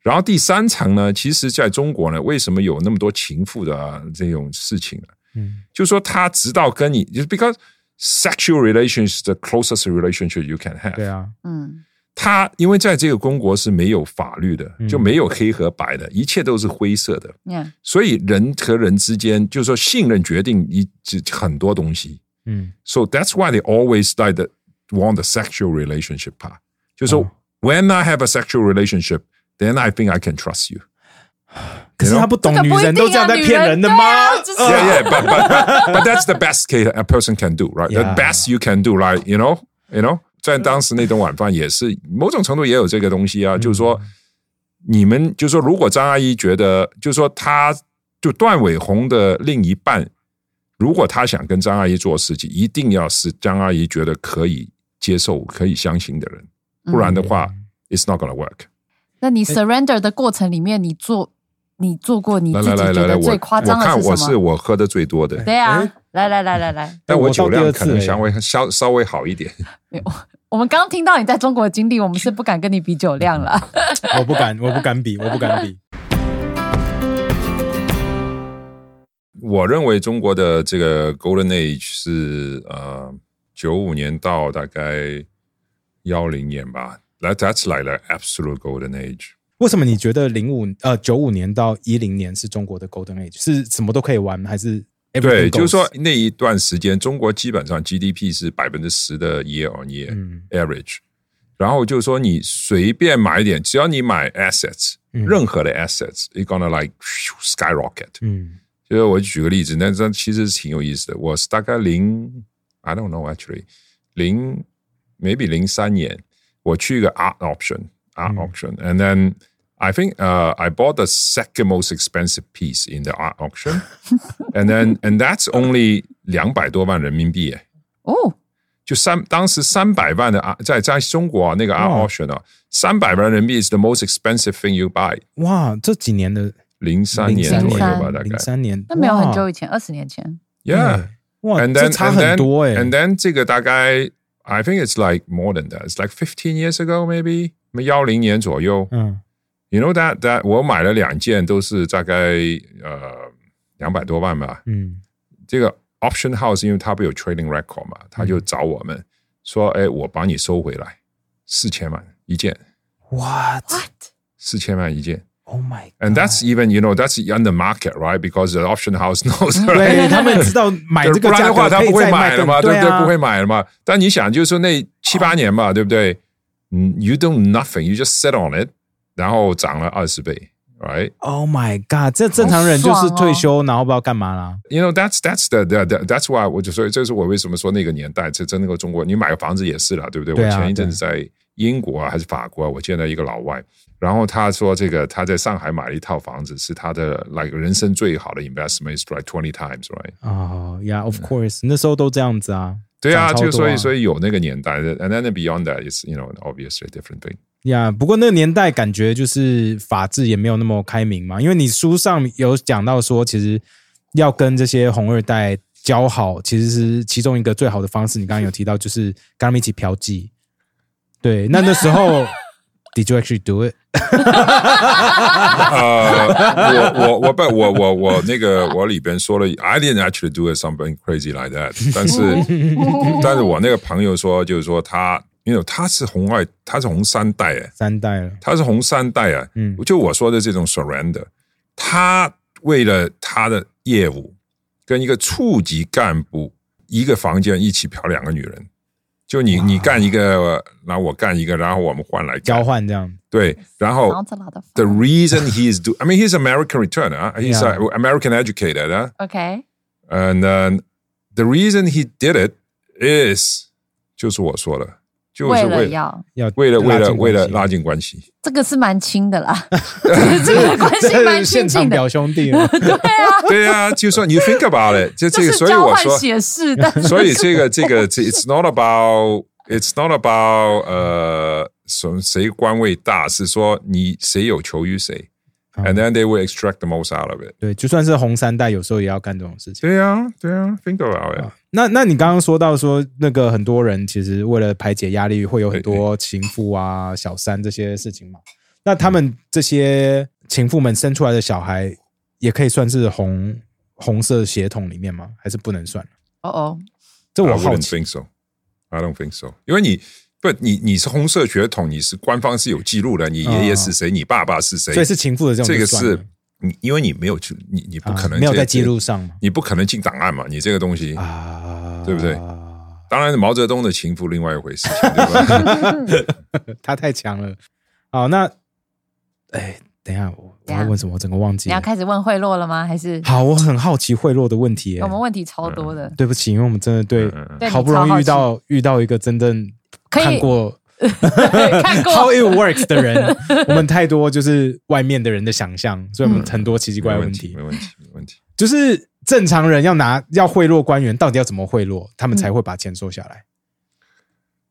然后第三层呢，其实在中国呢，为什么有那么多情妇的、啊、这种事情呢？嗯，就是说他直到跟你，就是 because sexual relations is the closest relationship you can have. 对啊，嗯他因为在这个公国是没有法律的，就没有黑和白的，一切都是灰色的。 ，yeah，所以人和人之间，就是说信任决定一很多东西。嗯 So that's why they always like the want the sexual relationship part，就是说 when I have a sexual relationship, then I think I can trust you. 可是他不懂女人都这样在骗人的吗？Yeah, yeah, but, but, but, that's the best case a person can do, right? The best you can do, right? you know, you know, 在当时那顿晚饭也是某种程度也有这个东西啊，就是说你们就是说，如果张阿姨觉得，就是说她就段伟宏的另一半，如果他想跟张阿姨做事情，一定要是张阿姨觉得可以接受、可以相信的人，不然的话、i t s not gonna work。那你 surrender 的过程里面，你做你做过你自己觉得最夸张我看我的什么？是我喝的最多的，对啊，来来来来来，但我酒量可能稍微稍稍微好一点。我们刚刚听到你在中国的经历，我们是不敢跟你比酒量了。我不敢，我不敢比，我不敢比。我认为中国的这个 Golden Age 是呃九五年到大概幺零年吧。That that's like the absolute golden age。为什么你觉得零五呃九五年到一零年是中国的 Golden Age？是什么都可以玩，还是对，就是说那一段时间，中国基本上 GDP 是百分之十的 year on year、嗯 average，然后就是说你随便买一点，只要你买 assets，、任何的 assets，it gonna like skyrocket。嗯就是我举个例子，那这其实是挺有意思的。我是大概零，I don't know actually，零 maybe 零三年，我去一个 art auction，art auction，and then I think uh I bought the second most expensive piece in the art auction，and then and that's only 两百多万人民币耶。哦，就三当时三百万的啊，在在中国啊那个 art 哇 auction 啊，三百万人民币 is the most expensive thing you buy。哇，这几年的零三年左右吧，大概零。三年，那没有很哇久以前，二十年前。 Yeah，哇， and 这 then 差 and 很 then 多哎。 and then 这个大概 I think it's like more than that. It's like fifteen years ago maybe，幺零年左右。嗯 You know that that 我买了两件都是大概呃两百多万吧。嗯这个 option house 因为它不有 trading record 嘛，他就找我们说，哎，我帮你收回来四千万一件， ，What？Oh 四千万一件。 my！ And that's even you know that's on the market right because the auction house knows 对 right 他们知道买就是这个价格不然的话，他可以不会再卖更买了嘛，对不对？啊不会买了嘛。但你想，就是说那七八年嘛，对不对？嗯，you do nothing, you just sit on it， 然后涨了二十倍，right？Oh my god！这正常人就是退休，然后不知道干嘛啦。You know that's that's the the, the that's why 我就说，这是我为什么说那个年代，这真那个中国，你买个房子也是了，对不对？对啊我前一阵子在英国啊，还是法国啊，我见到一个老外，然后他说这个他在上海买了一套房子，是他的 like 人生最好的 investment is like twenty times，right？哦，Yeah，of course，那时候都这样子啊。对啊，就所以所以以有那个年代的，and then beyond that is you know obviously a different thing。呀不过那个年代感觉就是法治也没有那么开明嘛，因为你书上有讲到说，其实要跟这些红二代交好，其实是其中一个最好的方式。你刚刚有提到，就是跟他们一起嫖妓。对，那那时候 Did you actually do it？呃，我我我不我我我那个我里边说了，I didn't actually do it something crazy like that 但是 但是我那个朋友说，就是说他，因为他是红二，他是红三代哎，三代了，他是红三代啊，嗯就我说的这种 surrender，他为了他的业务，跟一个处级干部一个房间一起嫖两个女人，就你你干一个，然后我干一个，然后我们换来交换这样。对，然后 the reason he is do, I mean he's American return 啊、he's American educated 啊、OK，and then the reason he did it is 就是我说的，就是为了要要为了为了拉近关系。为了拉近关系。这个是蛮亲的啦，这个关系蛮亲现场近的表。兄弟 啊，对啊，就说你 think about it，就这个，所以我说，所以这个这个这 it's not about it's not about 呃什么谁官位大，是说你谁有求于谁、a n d then they will extract the most out of it。对，就算是红三代，有时候也要干这种事情。对啊，对啊，think about it。那那你刚刚说到说，那个很多人其实为了排解压力，会有很多情妇啊、小三这些事情嘛。那他们这些情妇们生出来的小孩，也可以算是红红色血统里面吗？还是不能算？哦哦，这我好奇。think so. I don't think so. 因为你不，你你是红色血统，你是官方是有记录的，你爷爷是谁，你爸爸是谁，所以是情妇的这种这个是你，因为你没有去，你你不可能没有在记录，上嘛你不可能进档案嘛，你这个东西。啊，对不对当然，毛泽东的情妇另外一回事情，对吧？他太强了。好，那哎，等一下，我要问什么？我整个忘记你要。开始问贿赂了吗？还是好，我很好奇贿赂的问题耶。我们问题超多的？对不起，因为我们真的对好不容易遇到遇到一个真正看过 看过 how it works 的人，我们太多就是外面的人的想象，所以我们很多奇奇怪怪的问题没。问题，没问题。就是正常人要拿要贿赂官员，到底要怎么贿赂，他们才会把钱收下来？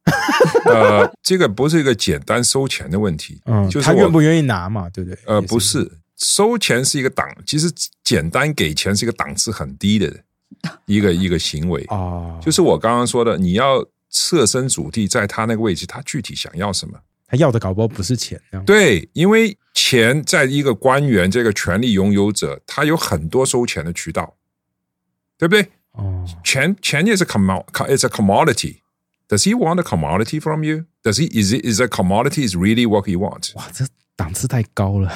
呃，这个不是一个简单收钱的问题，嗯，就是他愿不愿意拿嘛？对不对？呃，不是，收钱是一个档，其实简单给钱是一个档次很低的 一个一个行为。哦，就是我刚刚说的，你要设身处地在他那个位置，他具体想要什么？他要的搞不好不是钱，对，因为钱在一个官员这个权力拥有者，他有很多收钱的渠道，对不对？哦，钱钱也是 commo it's a commodity. Does he want a commodity from you? Does he is it is a commodity is really what he wants? 哇，这档次太高了。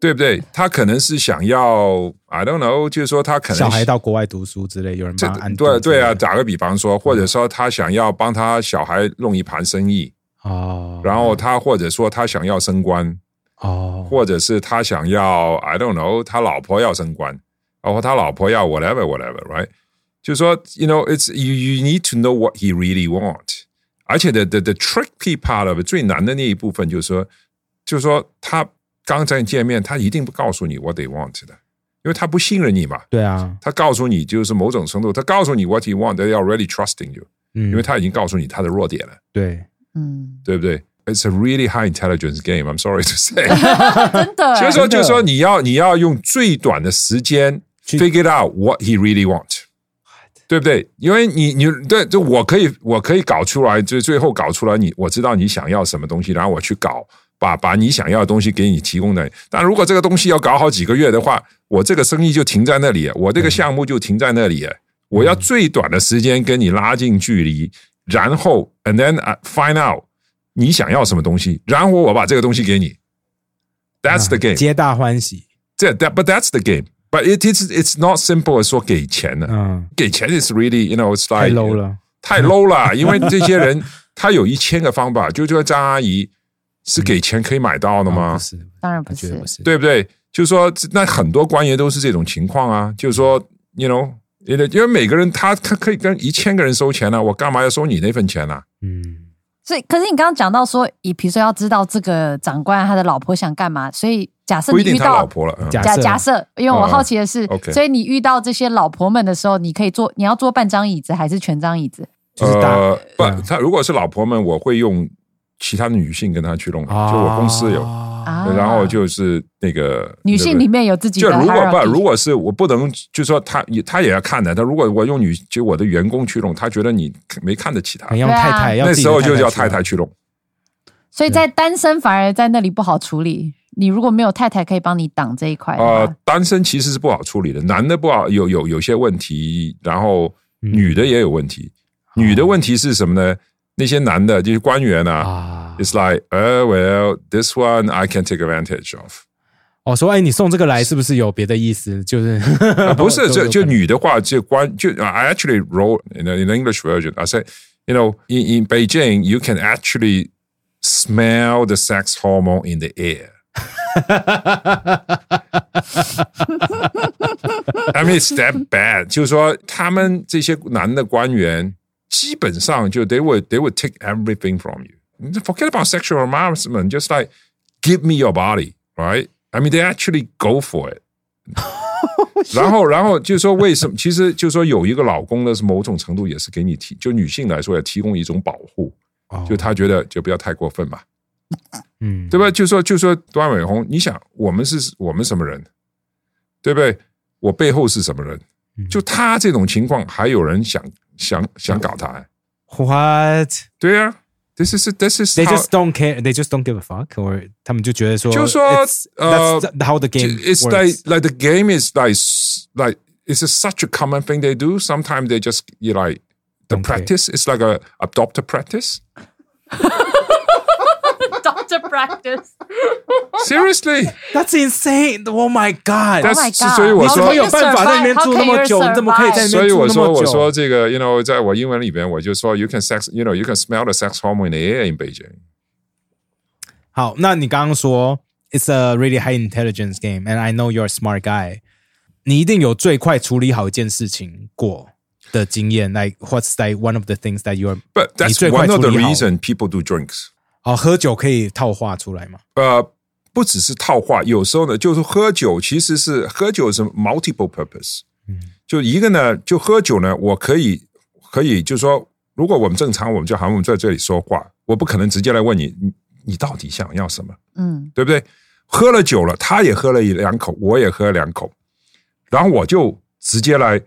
对不对？他可能是想要，I don't know，就是说他可能小孩到国外读书之类，有人这帮他安对对啊，啊，打个比方说，或者说他想要帮他小孩弄一盘生意，哦，然后他或者说他想要升官，哦，或者是他想要 I don't know，他老婆要升官，然后他老婆要 whatever whatever，right？就是说，you know it's you you need to know what he really want。而且 the the the tricky part of it, 最难的那一部分就是说，就是说他刚才见面，他一定不告诉你 what they want 的，因为他不信任你嘛。对啊，他告诉你就是某种程度，他告诉你 what he want, they are already trusting you，、嗯，因为他已经告诉你他的弱点了，对，嗯，对不对？It's a really high intelligence game. I'm sorry to say，真的就是说，真的就是说，你要你要用最短的时间去 figure out what he really want， 对不对？因为你你对，就我可以我可以搞出来，就最后搞出来你我知道你想要什么东西，然后我去搞，把把你想要的东西给你提供的。但如果这个东西要搞好几个月的话，我这个生意就停在那里，我这个项目就停在那里。我要最短的时间跟你拉近距离，然后 and then I find out 你想要什么东西，然后我把这个东西给你。That's the game. 皆大欢喜。这 that but that's the game. But it is it's not simple as 说给钱的，嗯，给钱 is really you know it's like 太 low 了。太 low 了，因为这些人他有一千个方法，就说张阿姨是给钱可以买到的哦吗不？是，当然不是不。是。对不对？就是说，那很多官员都是这种情况啊，就是说，you know，因为因为每个人他他可以跟一千个人收钱啊，我干嘛要收你那份钱啊？嗯，所以，可是你刚刚讲到说，以比如说要知道这个长官他的老婆想干嘛，所以假设不一定你遇到他老婆了，嗯。假假设。假设，因为我嗯好奇的是所以你遇到这些老婆们的时候，你可以坐，你要坐半张椅子还是全张椅子？就是大呃，不嗯，他如果是老婆们，我会用其他的女性跟他去弄，就我公司有，啊。然后就是那个女性里面有自己的就如果不，如果是我不能，就说他也他也要看的。他如果我用女，就我的员工去弄，他觉得你没看得起他很，要对啊。太太，那时候就叫太太去弄。所以在单身反而在那里不好处理。你如果没有太太可以帮你挡这一块啊，呃，单身其实是不好处理的，男的不好有有有些问题，然后女的也有问题。女的问题是什么呢？那些男的就是官员啊啊。，It's like, uh, well, this one I can take advantage of。哦，说哎，你送这个来是不是有别的意思？就是啊不是，就就女的话，就关就 I actually wrote in the English version. I said, you know, in in Beijing, you can actually smell the sex hormone in the air. I mean, it's that bad. 就是说，他们这些男的官员基本上就 they would they would take everything from you. Forget about sexual harassment. Just like give me your body, right? I mean, they actually go for it. 然后，然后就是说，为什么？其实就是说，有一个老公呢，是某种程度也是给你提，就女性来说，也提供一种保护，哦就他觉得就不要太过分嘛， 嗯，对吧？就说就说段伟宏，你想我们是我们什么人，对不对？我背后是什么人？就他这种情况，还有人想想想搞他、哎 What? 对呀、this is this is They just don't care. They just don't give a fuck. Or 他们就觉得说，就说呃 that's how the game it's like like the game is like like it's a, such a common thing they do. Sometimes they just you like the practice. It's like a adopter practice. doctor practice， Seriously， That's insane! Oh my god! 但 Oh my 是 god 所以我说你怎么有办法在那边住那么久？ How can you 你怎么可以在那所以边住我说，那么久？我说这个，you know，在我英文里边，我就说，you can sex，you know，you can smell the sex hormone in the air in Beijing。好，那你刚刚说 it's a really high intelligence game, and I know you're a smart guy。你一定有最快处理好一件事情过的经验。Like what's like one of the things that you're But 你 that's 最快 one of 处 the 理好 reason people do drinks。 哦，喝酒可以套话出来吗？呃，不只是套话，有时候呢，就是喝酒其实是喝酒是 multiple purpose。嗯，就一个呢，就喝酒呢，我可以可以，就是说，如果我们正常，我们就好像我们在这里说话，我不可能直接来问你，你你到底想要什么，嗯，对不对？喝了酒了，他也喝了一两口，我也喝了两口，然后我就直接来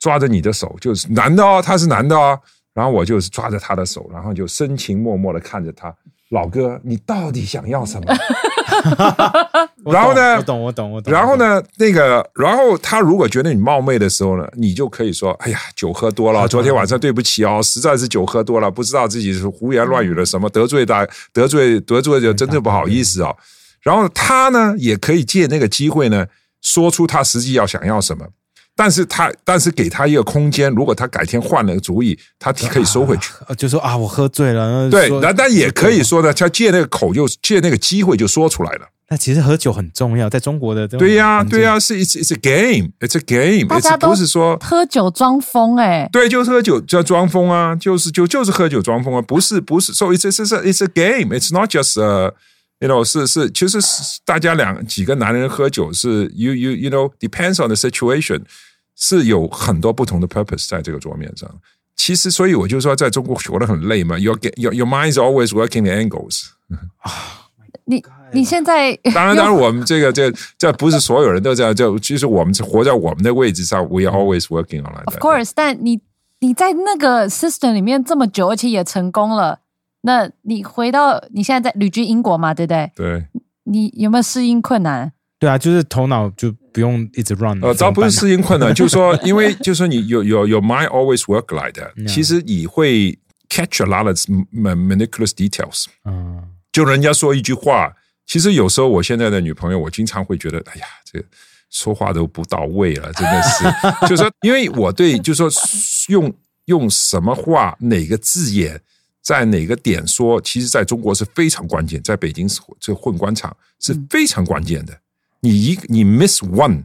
抓着你的手，就是男的哦，他是男的哦，然后我就是抓着他的手，然后就深情脉脉的看着他，老哥，你到底想要什么？我 然后呢我懂，我懂，我懂。然后呢，那个，然后他如果觉得你冒昧的时候呢，你就可以说：“哎呀，酒喝多了，昨天晚上对不起哦，实在是酒喝多了，不知道自己是胡言乱语了什么，得罪大得罪得罪就真的不好意思哦。”然后他呢，也可以借那个机会呢，说出他实际要想要什么。但是他，但是给他一个空间，如果他改天换了个主意，他可以收回去。呃就说啊，我喝醉了。对，说那但也可以说呢，他借那个口就借那个机会就说出来了。那其实喝酒很重要，在中国的对呀、对呀、是 it's it's a game，it's a game，大家都不是说喝酒装疯哎，对，就是喝酒叫装疯啊，就是就就是喝酒装疯啊，不是不是，so it's it's it's a, it's a game，it's not just uh you know 是是，其实是大家两几个男人喝酒是 you you you know depends on the situation，是有很多不同的 purpose 在这个桌面上。其实，所以我就说，在中国活得很累嘛。Your your your mind is always working the angles。你你现在当然，当然，我们这个这这不是所有人都这样，就其实我们是活在我们的位置上，we are always working on it。 Of course，但你你在那个 system 里面这么久，而且也成功了， 那你回到你现在在旅居英国嘛，对不对？对，你有没有适应困难？对啊，就是头脑就不用一直 run。呃，怎么办倒不是适应困难，就是说，因为就是说你有有有 mind always work 来的，其实你会 catch a lot of meticulous details。嗯，就人家说一句话，其实有时候我现在的女朋友，我经常会觉得，哎呀，这个说话都不到位了，真的是，就是说，因为我对，就是说用用什么话，哪个字眼。在哪个点说，其实在中国是非常关键，在北京这混官场是非常关键的。你一你 miss one，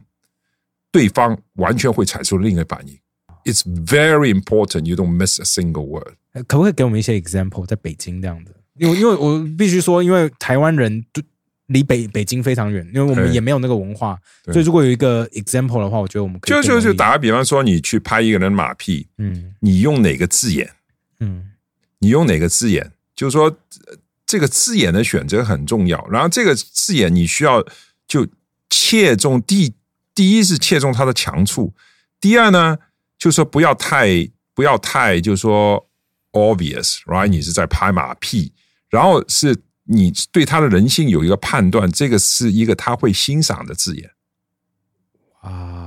对方完全会产生另一个反应。It's very important you don't miss a single word。可不可以给我们一些 example 在北京这样的？因为因为我必须说，因为台湾人都离北北京非常远，因为我们也没有那个文化，所以如果有一个 example 的话，我觉得我们可以就就就打个比方说，你去拍一个人马屁，嗯你用哪个字眼？嗯你用哪个字眼？就是说，这个字眼的选择很重要。然后这个字眼你需要就切中第第一是切中它的强处，第二呢，就是说不要太不要太就是说 obvious，right？你是在拍马屁，然后是你对他的人性有一个判断，这个是一个他会欣赏的字眼。啊，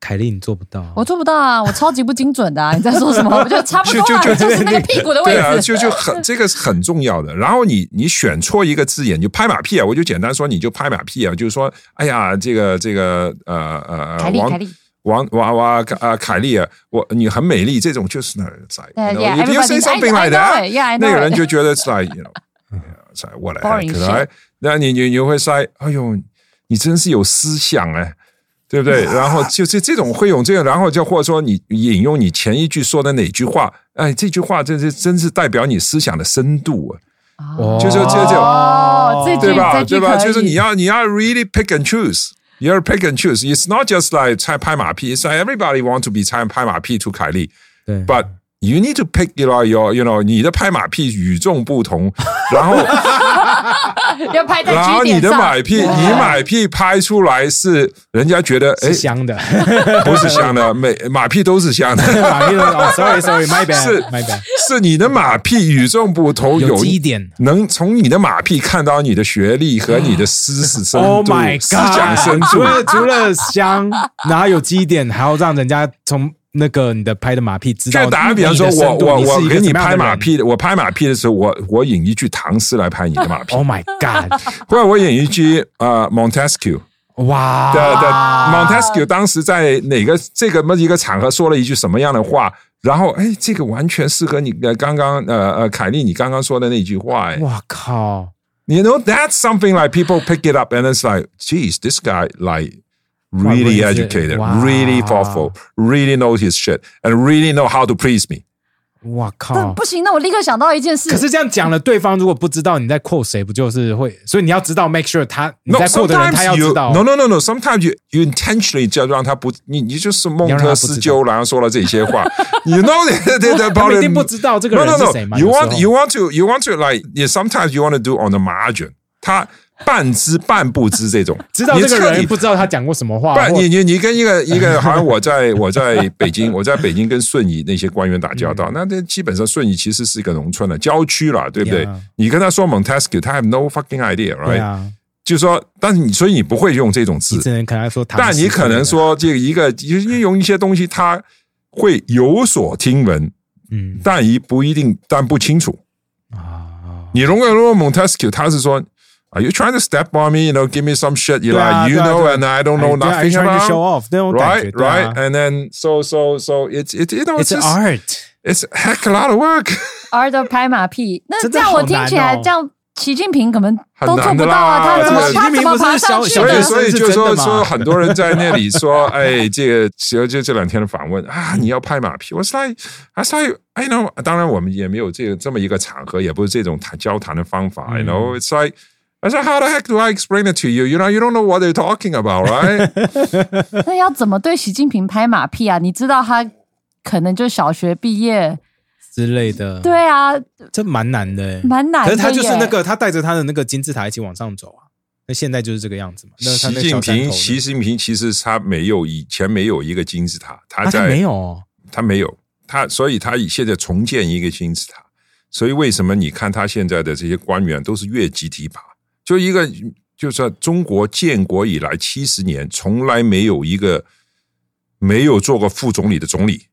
凯莉你做不到，我做不到啊，我超级不精准的、啊。你在说什么？我就差不多啊，就就就是那个屁股的位对啊，置。就就很这个是很重要的。然后你你选错一个字眼，你就拍马屁啊！我就简单说，你就拍马屁啊，就是说，哎呀，这个这个呃呃王凯莉凯莉王王王啊凯莉啊，我你很美丽，这种就是那在。对 you know, yeah, if you say something I- I like that，it, yeah, I 那个人就觉得 know，在 what the heck，那你你你会说，哎呦，你真是有思想哎。对不对？然后就是这种会用这个，然后就或者说你引用你前一句说的哪句话，哎，这句话真是真是代表你思想的深度啊，哦就是这这种哦，这句对吧？对吧？就是你要你要 really pick and choose。You are pick and choose. It's not just like 拍拍马屁. It's like everybody want to be 拍拍马屁 to 凯利对，，but you need to pick you know your you know 你的拍马屁与众不同，然后 要拍在然后你。的马屁你马屁拍出来是人家觉得哎是香的，不是香的，每马屁都是香的。马屁都哦，sorry sorry，my 是 bad，是你的马屁与众不同，有有基点。能从你的马屁看到你的学历和你的知识深 Oh 度、my god！思想深度。除了除了香，然后有基点，还要让人家从那个你的拍的马屁，知道就打个比方说，我我我给你拍马屁的，我拍马屁的时候，我我引一句唐诗来拍你的马屁，，Oh my God，或者我引一句呃 Montesquieu 哇。的的 Montesquieu 当时在哪个这个么一个场合说了一句什么样的话，然后哎，这个完全适合你呃刚刚呃呃凯莉你刚刚说的那句话，哎。哇靠，You know, that's something like people pick it up and it's like, geez, this guy like really Wow. educated, Wow. really thoughtful, really knows his shit, and really know how to please me. 哇这靠！不行，那我立刻想到一件事。可是这样讲了，对方如果不知道你在 quote 谁，不就是会？所以你要知道，make sure 他你 No, 在 quote 的人他 sometimes 要 you 知道。 no no no no. Sometimes you you intentionally 就让他不，你你就是蒙你要让特他不知道斯鸠，然后说了这些话。You know that that 他 about 们一 it. 定不知道这个 No 人 no 是 no. 谁嘛 You 有时 want 候 you want to you want to like yeah, sometimes you want to do on the margin. 他 半知半不知这种，知道这个人不知道他讲过什么话，不然你你你跟一个一个，好像我在我在北京，我在北京跟顺义那些官员打交道，那这基本上顺义其实是一个农村的郊区了，对不对？你跟他说 Montesquieu，他 have no fucking idea，right？啊，就是说，但是你所以你不会用这种字。只，能可能说但你可能说这个一个运用一些东西，他会有所听闻，嗯。但一不一定，但不清楚。啊，你如果如果 Montesquieu 他是说。Are you trying to step on me? You know, give me some shit. You 对啊 like, you 对啊 know, 对啊 and I don't know 对啊 nothing trying to about. show off 那种感觉 right, 对啊 right, and then so so so it's it you know It's it's an just, art， it's a heck a lot of work. art of 拍马屁，那真的这样我好难听起来，哦这样习近平可能都做很难的不到啊，啦他怎么这个他怎么爬上去习近平不是小的？所以所以是就说真的吗说很多人在那里说，哎，这个就就这两天的访问啊，你要拍马屁。我是 like I s like I know，当然我们也没有这个这么一个场合，也不是这种谈交谈的方法。I know it's like. I said, how the heck do I explain it to you? You know, you don't know what they're talking about, right? 那要怎么对习近平拍马屁啊？你知道他可能就小学毕业，之类的，对，啊，这蛮难的欸，蛮难的可是他就是那个，他带着他的那个金字塔一起往上走啊。那现在就是这个样子嘛。那他习近平，习近平其实他没有以前没有一个金字塔，他啊，在他没有哦，他没有，他所以他以现在重建一个金字塔，所以为什么你看他现在的这些官员都是越级提拔？就一个就是中国建国以来七十年，从来没有一个没有做过副总理的总理。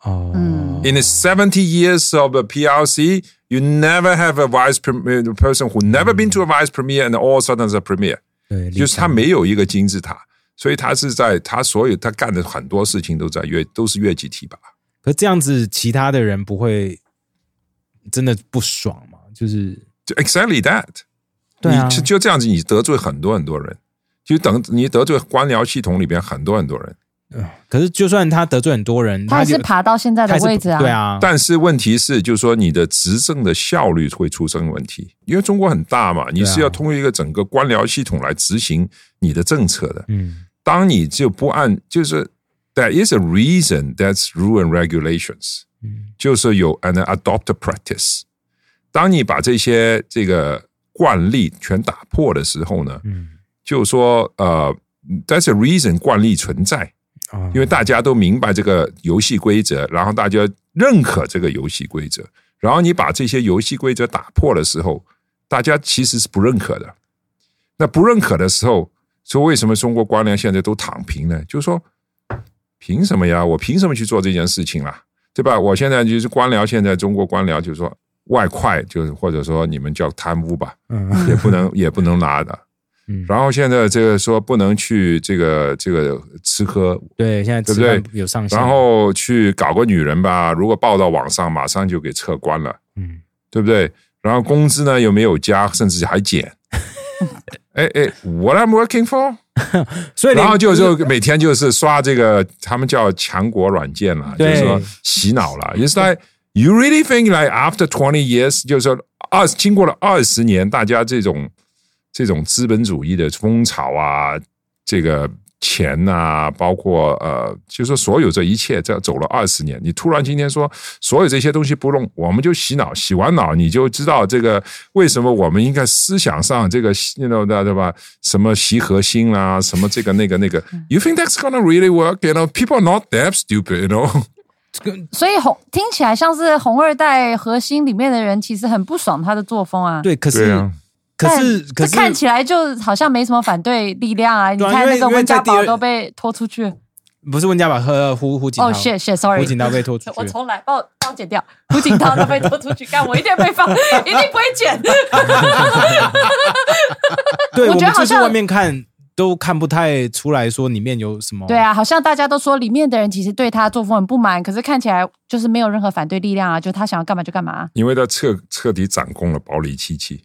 哦，嗯 In the seventy years of the PRC, you never have a vice premier a person who never been to a vice premier and all sudden is a premier。对，就是他没有一个金字塔，所以他是在他所有他干的很多事情都在越都是越级提拔。可这样子，其他的人不会真的不爽吗？就是就 exactly that，对啊你就就这样子，你得罪很多很多人，就等你得罪官僚系统里边很多很多人。可是就算他得罪很多人，他还是爬到现在的位置啊。对，啊，但是问题是，就是说你的执政的效率会出生问题，因为中国很大嘛，你是要通过一个整个官僚系统来执行你的政策的。嗯当你就不按，就是 there is a reason that's rule and regulations，就是有 an adopt practice。当你把这些这个惯例全打破的时候呢，嗯就说呃，that's a reason 惯例存在，啊因为大家都明白这个游戏规则，然后大家认可这个游戏规则，然后你把这些游戏规则打破的时候，大家其实是不认可的。那不认可的时候，说为什么中国官僚现在都躺平呢？就是说，凭什么呀？我凭什么去做这件事情啦？对吧？我现在就是官僚，现在中国官僚就是说外快，就是或者说你们叫贪污吧，嗯也不能 也不能拿的。嗯然后现在这个说不能去这个这个吃喝，对，现在对不对有上限，然后去搞个女人吧，如果报到网上，马上就给撤关了，嗯对不对？然后工资呢又没有加，甚至还减。哎哎，What I'm working for？所以然后就就就每天就是刷这个，他们叫强国软件了，就是说洗脑了。It's like you really think like after twenty years，就是说二经过了二十年，大家这种这种资本主义的风潮啊，这个钱呐、包括呃，就说所有这一切，这走了二十年，你突然今天说所有这些东西不弄，我们就洗脑，洗完脑你就知道这个为什么我们应该思想上这个，you know 的对吧？什么习核心啦、什么这个那个那个，You think that's gonna really work? You know, people are not that stupid. You know. 所以红听起来像是红二代核心里面的人，其实很不爽他的作风啊。对，可是啊可是可是看起来就好像没什么反对力量啊！你看那个温家宝都被拖出去，不是温家宝，和胡胡锦涛。哦，shit shit，sorry，胡锦涛被拖出去。我重来，帮我帮我剪掉。胡锦涛都被拖出去，干我一定被放，一定不会剪。对，我我觉得好像们就是外面看都看不太出来说里面有什么。对啊，好像大家都说里面的人其实对他作风很不满，可是看起来就是没有任何反对力量啊，就他想要干嘛就干嘛。因为他彻彻底掌控了保利七七，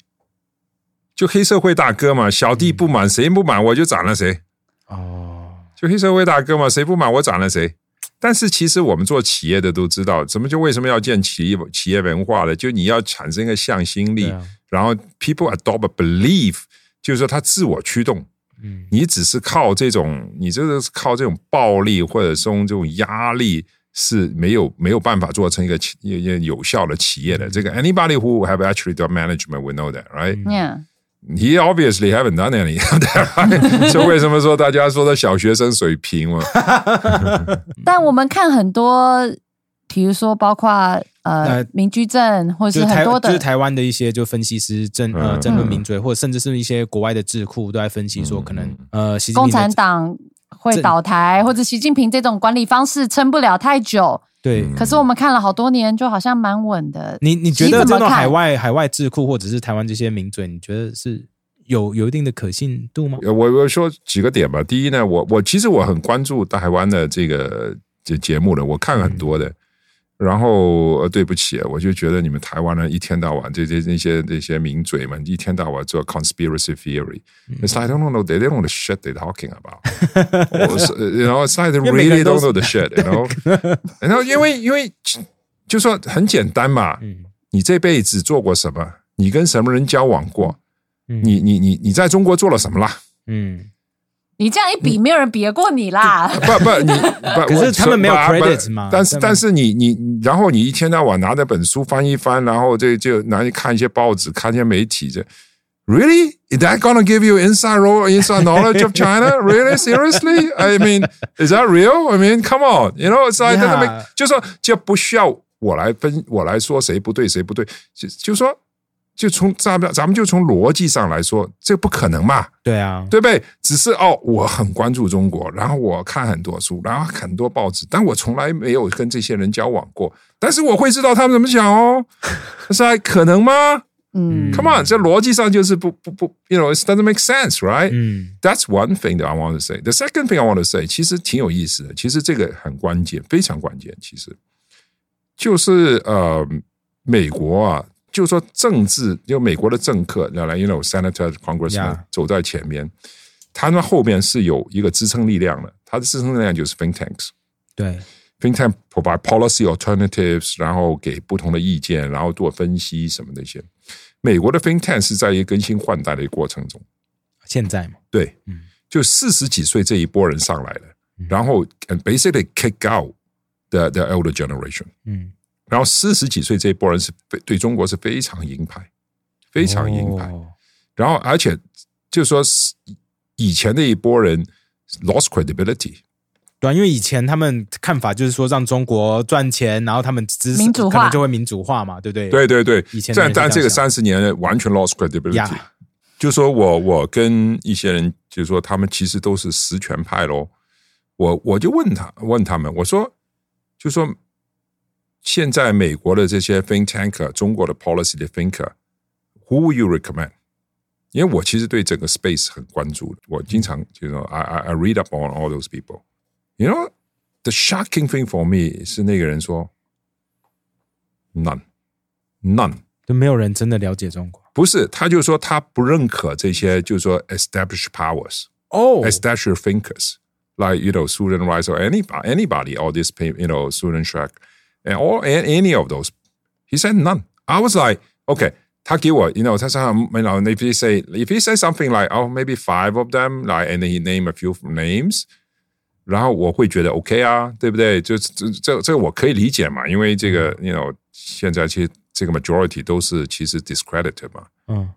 就黑社会大哥嘛，小弟不满谁不满我就斩了谁，哦，就黑社会大哥嘛，谁不满我斩了谁。但是其实我们做企业的都知道，怎么就为什么要建企业企业文化呢？就你要产生一个向心力，啊然后 people adopt a belief，就是说他自我驱动。嗯，你只是靠这种，你这个是靠这种暴力或者是用这种压力是没有没有办法做成一个企业有效的企业的。这个 anybody who have actually done management will know that, right? Yeah，He obviously haven't done any of that. Right? 所以为什么说大家说的小学生水平嘛？但我们看很多，比如说包括呃呃民居证，或者是很多的就是台湾的一些就分析师争呃嗯争论名嘴，或者甚至是一些国外的智库都在分析说，可能呃习近共产党会倒台，或者习近平这种管理方式撑不了太久。对。可是我们看了好多年，就好像蛮稳的。你你觉得这种海外海外智库或者是台湾这些名嘴，你觉得是有有一定的可信度吗？呃我我说几个点吧。第一呢，我我其实我很关注台湾的这个这节目的，我看很多的。然后呃，对不起，我就觉得你们台湾人一天到晚这些那些那些名嘴们一天到晚做 conspiracy theory，it's like I don't know they don't know the shit they're talking about. you know it's like they really don't know the shit. You know，然后因为因为就说很简单嘛，嗯你这辈子做过什么？你跟什么人交往过？嗯你你你你在中国做了什么啦？嗯，你这样一比，没有人比得过你啦。不不，你不，可是我他们没有不不 credit 嘛他们但是但是你你，你然后你一天到晚拿着本书翻一翻，然后这就拿去看一些报纸，看一些媒体，这 really is that gonna give you inside role inside knowledge of China? Really seriously? I mean, is that real? I mean, come on, you know, it's like Yeah. 就说就不需要我来分，我来说谁不对谁不对，就就说。就从咱们咱们就从逻辑上来说，这不可能嘛？对啊，对不对？只是哦，我很关注中国，然后我看很多书，然后很多报纸，但我从来没有跟这些人交往过，但是我会知道他们怎么想哦。是还可能吗嗯，？Come on，这逻辑上就是不不不，you know，it doesn't make sense, right？嗯 That's one thing that I want to say. The second thing I want to say，其实挺有意思的。其实这个很关键，非常关键。其实就是呃，美国啊，就是说政治，就美国的政客，原来 you know senator congressman. 走在前面，他们后面是有一个支撑力量的。他的支撑力量就是 think tanks。对，think tank provide policy alternatives，然后给不同的意见，然后做分析什么那些。美国的 think tank 是在一个更新换代的一个过程中。现在嘛，对，嗯就四十几岁这一波人上来了，然后 basically kick out the the older generation，嗯，然后四十几岁这一波人是非对中国是非常鹰派，非常鹰派，哦。然后而且就是说是以前那一波人 lost credibility，对啊，因为以前他们看法就是说让中国赚钱，然后他们支持民主化。可能就会民主化嘛，对不对？对对对。以，前但但这个三十年完全 lost credibility，呀。就说我我跟一些人就是说他们其实都是实权派咯。我我就问他问他们，我说就说现在美国的这些 think tanker，中国的 policy 的 thinker，who would you recommend？因为我其实对整个 space 很关注，我经常就说 I I I read up on all those people。You know the shocking thing for me 是那个人说 none none。就没有人真的了解中国。不是，他就说他不认可这些，就是说 established powers、哦 established thinkers, like you know Susan Rice or anybody, anybody, or this you know Susan Shek, and all and any of those. He said none. I was like, okay. 他给我，you know，他说，you know, if he say, if he say something like, oh, maybe five of them, like, and then he name a few names, 然后我会觉得 OK 啊，对不对？就这这这个我可以理解嘛，因为这个，you know，现在其实这个 majority 都是其实 discredited 嘛。嗯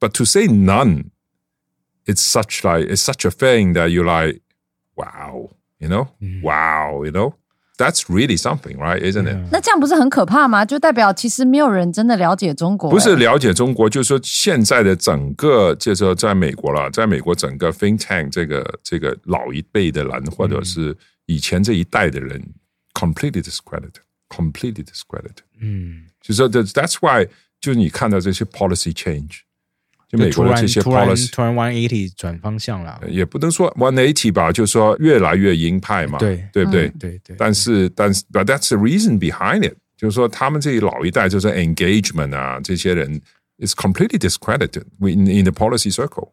But to say none, it's such like it's such a thing that you're like, wow, you know, wow, you know, that's really something, right? Isn't it? 那这样不是很可怕吗？就代表其实没有人真的了解中国、不是欸了解中国，就是说现在的整个，就是说在美国了，在美国整个 think tank 这个这个老一辈的人，或者是 以前这一代的人 completely discredited，completely discredited。嗯，就说 that that's why 就是你看到这些 policy change， 就美突然国的这些突然 policy 突然 one eighty 转方向了，也不能说 one eighty 吧，就是说越来越鹰派嘛，对对不对？对对，但是但是 but that's the reason behind it，就是说他们这一老一代就是 engagement 啊，这些人 is completely discredited in in the policy circle。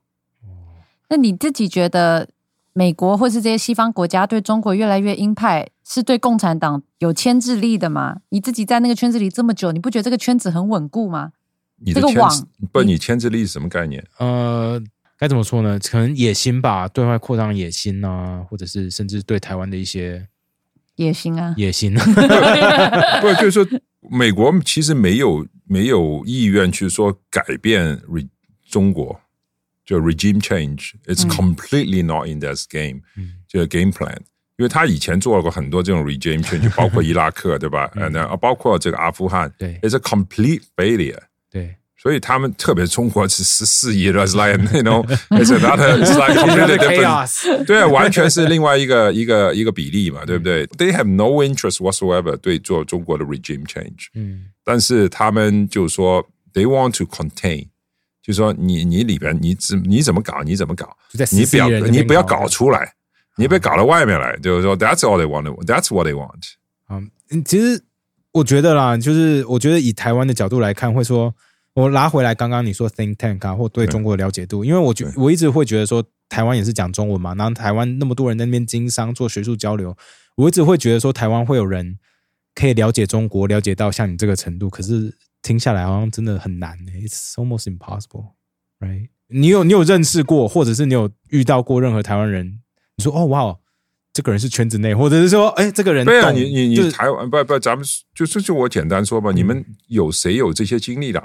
那你自己觉得美国或是这些西方国家对中国越来越鹰派，是对共产党有牵制力的吗？你自己在那个圈子里这么久，你不觉得这个圈子很稳固吗？你的牵这个不，你你牵制力是什么概念？呃，该怎么说呢？可能野心吧，对外扩张野心啊，或者是甚至对台湾的一些野心啊，野心。不，就是说美国其实没有没有意愿去说改变 re, 中国，就 regime change，it's 嗯 completely not in this game，、就是 game plan。因为他以前做过很多这种 regime change，包括伊拉克，对吧？呃，那包括这个阿富汗对，it's a complete failure。对，所以他们特别中国是十四亿，it's like you know it's another it's like completely different，对，完全是另外一个一个一个比例嘛，对不对？They have no interest whatsoever 对做中国的 regime change，嗯，但是他们就说 they want to contain，就说你你里边你怎你怎么搞你怎么搞，你不要14亿人那边你不要搞搞出来，你别搞到外面来，就是说 that's all they want，that's what they want。嗯，其实我觉得啦，就是我觉得以台湾的角度来看，会说我拉回来刚刚你说 think tank 啊，或对中国的了解度，因为我觉我一直会觉得说台湾也是讲中文嘛，然后台湾那么多人在那边经商做学术交流，我一直会觉得说台湾会有人可以了解中国，了解到像你这个程度，可是听下来好像真的很难、欸、，it's almost impossible，right？你有你有认识过，或者是你有遇到过任何台湾人，你说哦哇，这个人是圈子内，或者是说哎这个人对啊，你你你台湾不不，咱们就就就我简单说吧，你们有谁有这些经历的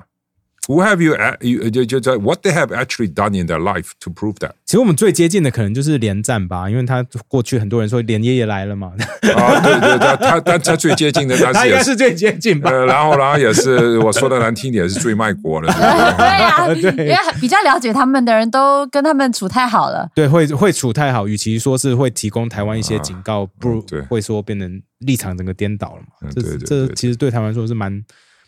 ？Who have you you 就就在 what they have actually done in their life to prove that？其实我们最接近的可能就是连战吧，因为他过去很多人说连爷爷来了嘛，啊，对对对，他他他最接近的，但他是也是 应该是最接近吧。呃，然后然后也是我说的难听点，是最卖国的，对呀对因为比较了解他们的人都跟他们处太好了。对，会会处太好，与其说是会提供台湾一些警告，不如会说变成立场整个颠倒了嘛。这嗯对对这对其实对台湾来说是蛮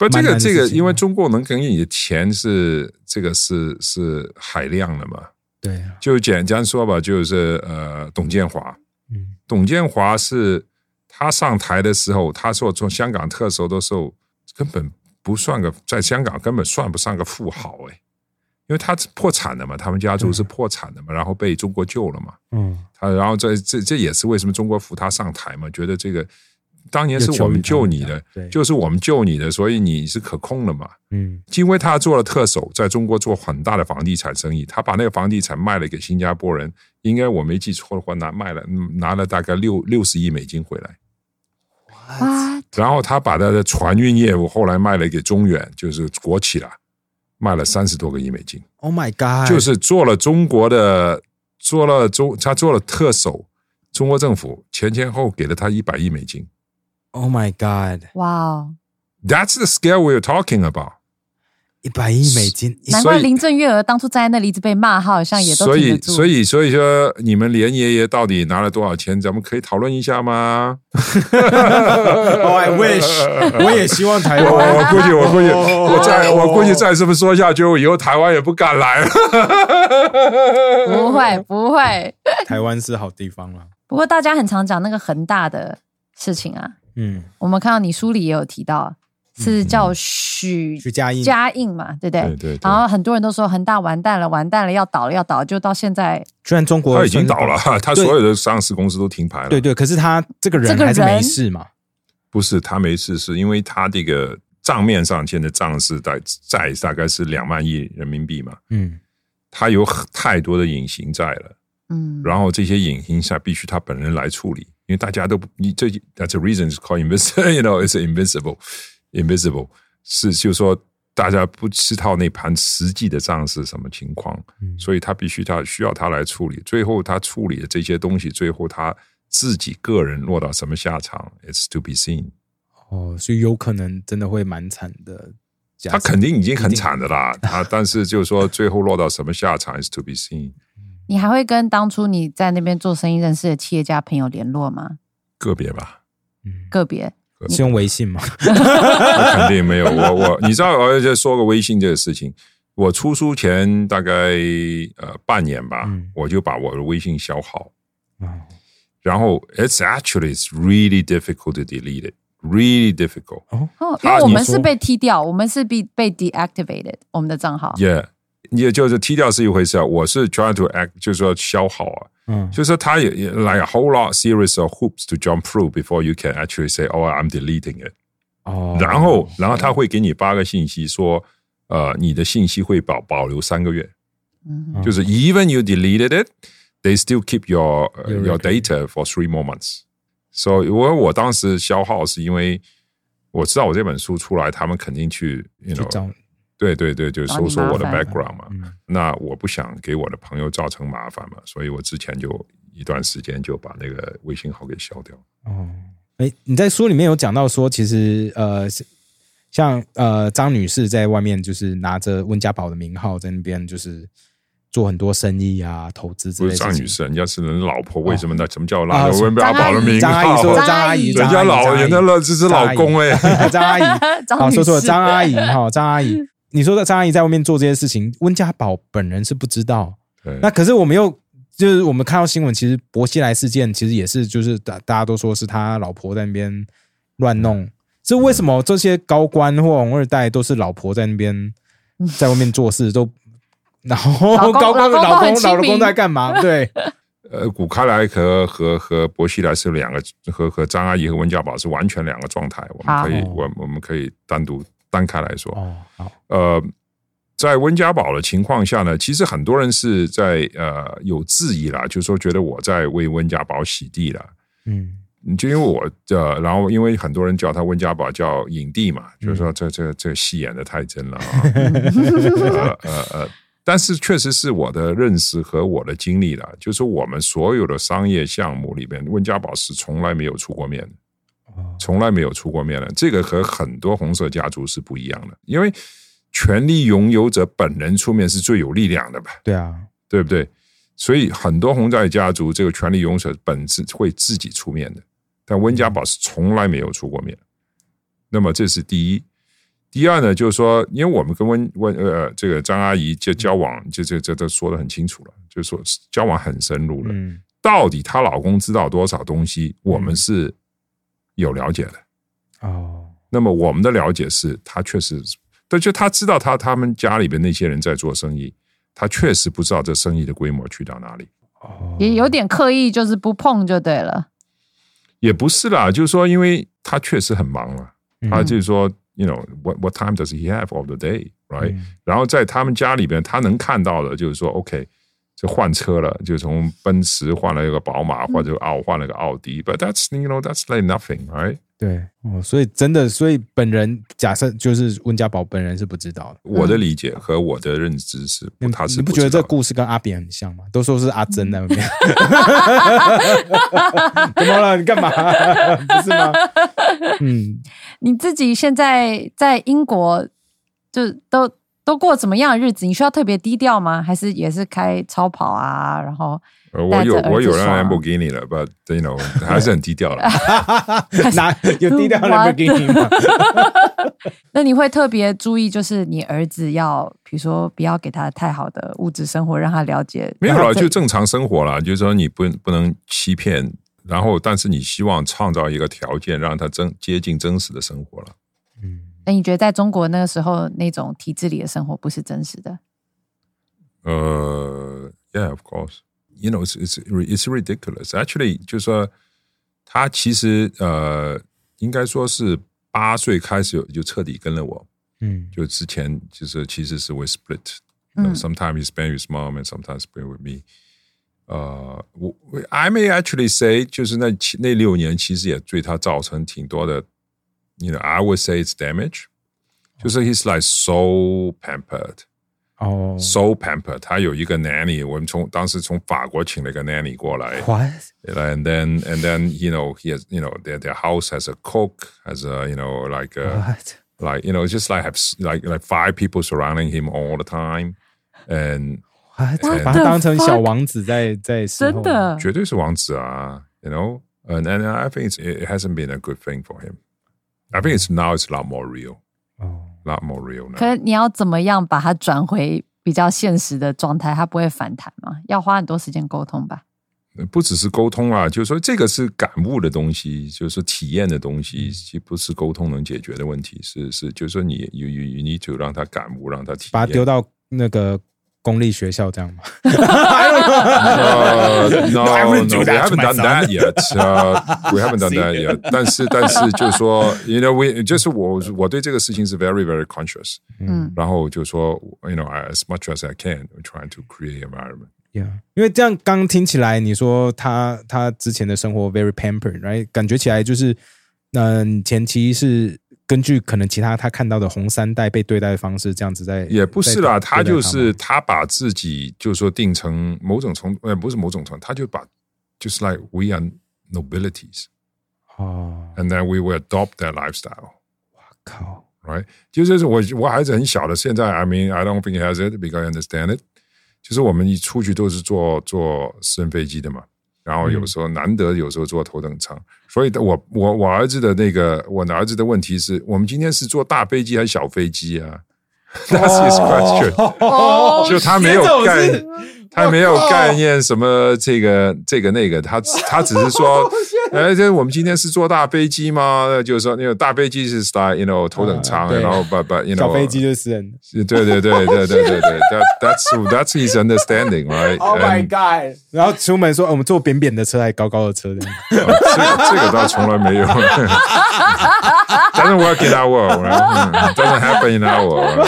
不，这个这个，因为中国能给你的钱是这个是是海量的嘛，对啊，就简单说吧，就是呃，董建华，嗯。董建华是他上台的时候，他说从香港特首的时候，根本不算个在香港根本算不上个富豪哎，因为他是破产的嘛，他们家族是破产的嘛，然后被中国救了嘛，嗯，他然后这这这也是为什么中国扶他上台嘛，觉得这个当年是我们救你的，就是我们救你的，所以你是可控的嘛。嗯因为他做了特首，在中国做很大的房地产生意，他把那个房地产卖了给新加坡人，应该我没记错的话，拿卖了嗯拿了大概六六十亿美金回来。哇，然后他把他的船运业务后来卖了给中远，就是国企了，卖了三十多个亿美金，，Oh my God，就是做了中国的，做了中他做了特首，中国政府前前后给了他一百亿美金。Oh my God，哇哦！That's the scale we're talking about。一百亿美金，难怪林郑月娥当初站在那里一直被骂，她好像也都所以。所以，所以说，你们连爷爷到底拿了多少钱？咱们可以讨论一下吗？Oh I wish，我也希望台我湾，我估计，我估计，哦我再我估计再这么说下去，以后台湾也不敢来了。不会不会。台湾是好地方了。不过大家很常讲那个恒大的事情啊，嗯，我们看到你书里也有提到，是叫许许家印。家印嘛，对不对？对对对。然后很多人都说恒大完蛋了，完蛋了，要倒了，要倒了，就到现在，居然中国他已经倒了 他所有的上市公司都停牌了。对对，可是他这个人这个还是没事嘛。不是他没事，是因为他这个账面上现在账是在债大概是两万亿人民币嘛，嗯。他有太多的隐形债了。嗯，然后这些隐形债必须他本人来处理，因为大家都不你这 that's a reason is called invisible，you know it's invisible invisible 是就是说大家不知道那盘实际的账是什么情况，嗯所以他必须他需要他来处理。最后他处理的这些东西，最后他自己个人落到什么下场，it's to be seen。哦，所以有可能真的会蛮惨的。他肯定已经很惨的啦，他但是就是说最后落到什么下场，is to be seen。你还会跟当初你在那边做生意认识的企业家朋友联络吗？个别吧，嗯个别是用微信吗？我肯定没有。我我你知道，我就说个微信这个事情。我出书前大概呃半年吧，嗯我就把我的微信消耗。哦然后 it's actually it's really difficult to delete it, really difficult. 哦，因他为我们是被踢掉，我们是被被 deactivated 我们的账号。Yeah，也就是踢掉是一回事啊，我是 try to act，就是说消耗啊，嗯就是说他也也 like a whole lot series of hoops to jump through before you can actually say, oh, I'm deleting it。哦，然后，然后他会给你发个信息说，呃，你的信息会保保留三个月，嗯就是 even you deleted it, they still keep your、uh, Your data for three more months. So 我我当时消耗是因为我知道我这本书出来，他们肯定去，you know，找对对对，就搜索我的 background 嘛。嗯那我不想给我的朋友造成麻烦嘛，所以我之前就一段时间就把那个微信号给消掉。哦，哎，你在书里面有讲到说，其实呃，像呃张女士在外面就是拿着温家宝的名号在那边就是做很多生意啊、投资之不类的张女士，人家是人老婆，为什么呢？什么叫啊拉着温家宝的名张阿姨说号？张阿姨，人家老人家的了，这是老公哎、张阿姨，张好说错了，女士张阿姨哈，张阿姨，你说的张阿姨在外面做这些事情，温家宝本人是不知道。对那可是我们又就是我们看到新闻，其实薄熙来事件其实也是就是大大家都说是他老婆在那边乱弄，是为什么这些高官或红二代都是老婆在那边在外面做事都？然后 高官老公老公老公在干嘛？对，呃，古开来和和和薄熙来是两个，和和张阿姨和温家宝是完全两个状态。我们可以，哦我我们可以单独单开来说。哦，好，呃，在温家宝的情况下呢，其实很多人是在呃有质疑啦，就是说觉得我在为温家宝洗地了。嗯就因为我呃，然后因为很多人叫他温家宝叫影帝嘛，就是说这这这戏演的太真了啊。呃呃呃，但是确实是我的认识和我的经历了，就是我们所有的商业项目里边，温家宝是从来没有出过面的。哦从来没有出过面的，这个和很多红色家族是不一样的，因为权力拥有者本人出面是最有力量的吧，对啊，对不对？所以很多红带家族这个权力拥有者本质会自己出面的，但温家宝是从来没有出过面。那么这是第一。第二呢，就是说，因为我们跟温温呃这个张阿姨就交往，就这这都说的很清楚了，就是说交往很深入了。嗯到底她老公知道多少东西，我们是有了解的。哦，那么我们的了解是，他确实，对，就他知道他他们家里边那些人在做生意，他确实不知道这生意的规模去到哪里，哦也有点刻意，就是不碰就对了。也不是啦，就是说，因为他确实很忙啊，他就是说，you know what what time does he have of the day, right？、嗯然后在他们家里边，他能看到的就是说，OK，就换车了，就从奔驰换了一个宝马，或者奥换了个奥迪，but that's you know that's like nothing, right？对哦，所以真的，所以本人假设就是温家宝本人是不知道的。我的理解和我的认知是，你他是你不觉得这故事跟阿扁很像吗？都说是阿珍在那边，怎么了？你干嘛？不是吗？嗯，你自己现在在英国，就都都过怎么样的日子？你需要特别低调吗？还是也是开超跑啊？然后呃，我有我有辆爽 Lamborghini 了，but you know 还是很低调了。哪有低调的 Lamborghini 吗？那你会特别注意，就是你儿子要，比如说不要给他太好的物质生活，让他了解。没有了，就正常生活了。就是说你不不能欺骗，然后但是你希望创造一个条件，让他真接近真实的生活了。那你觉得在中国那个时候那种体制里的生活不是真实的？呃，Yeah, of course. You know, it's it's it's ridiculous. Actually，就是说他其实呃，应该说是八岁开始就彻底跟了我。嗯就之前就是其实是 we 嗯 sometimes he spend with mom and sometimes spend with me。呃，我我 I may actually say，就是那七那六年其实也对他造成挺多的 ，you know I would say it's damage，就是 he's like so pampered。哦 so pampered，他有一个 nanny，我们从当时从法国请了一个 nanny 过来 What？ ，and then and then you know he has you know their their house has a cook has a you know like a What？ like you know just like have s- like like five people surrounding him all the time and What？ What 把他当成 the fuck？小王子在在伺候真的绝对是王子啊，you know And and I think it's, it hasn't been a good thing for him. I think it's now it's a lot more real, 哦，a lot more real 可.是你要怎么样把它转回比较现实的状态，它不会反弹吗？要花很多时间沟通吧。不只是沟通啊，就是说这个是感悟的东西，就是体验的东西，其实不是沟通能解决的问题，是是，就是说你 you you you need to 让他感悟，让他体验。把它丢到那个公立学校这样吗？Uh, no, no, do we haven't done that yet. Uh, we haven't done that yet. 但是，但是就是说，you know, we 就是我我对这个事情是 very very conscious。嗯，然后就说，you know, as much as I can, trying to create environment. Yeah，因为这样刚听起来，你说他他之前的生活 very pampered，right？感觉起来就是，嗯、前期是根据可能其他他看到的红三代被对待的方式，这样子在也不是啦，他就是他把自己就是说定成某种程度，呃，不是某种程度，他就把就是 like we are nobilities, 哦，and then we will adopt their lifestyle. 靠，right？就是我我孩子很小的，现在 I mean I don't think he has it because I understand it。就是我们一出去都是坐坐私人飞机的嘛，然后有时候难得有时候坐头等舱，所以我我我儿子的那个我的儿子的问题是我们今天是坐大飞机还是小飞机啊？That's his question。哦。就他没有概是，他没有概念什么这个这个那个，他他只是说，哎，这我们今天是坐大飞机吗？那就是说，那个大飞机是 style you know 头等舱，然后 but but you know 小飞机就是私人对对对对对对对，that that's that's his understanding right？Oh my god！然后出门说，哦我们坐扁扁的车，还高高的车这个这个倒从来没有，doesn't work in our world，right？doesn't happen in our world。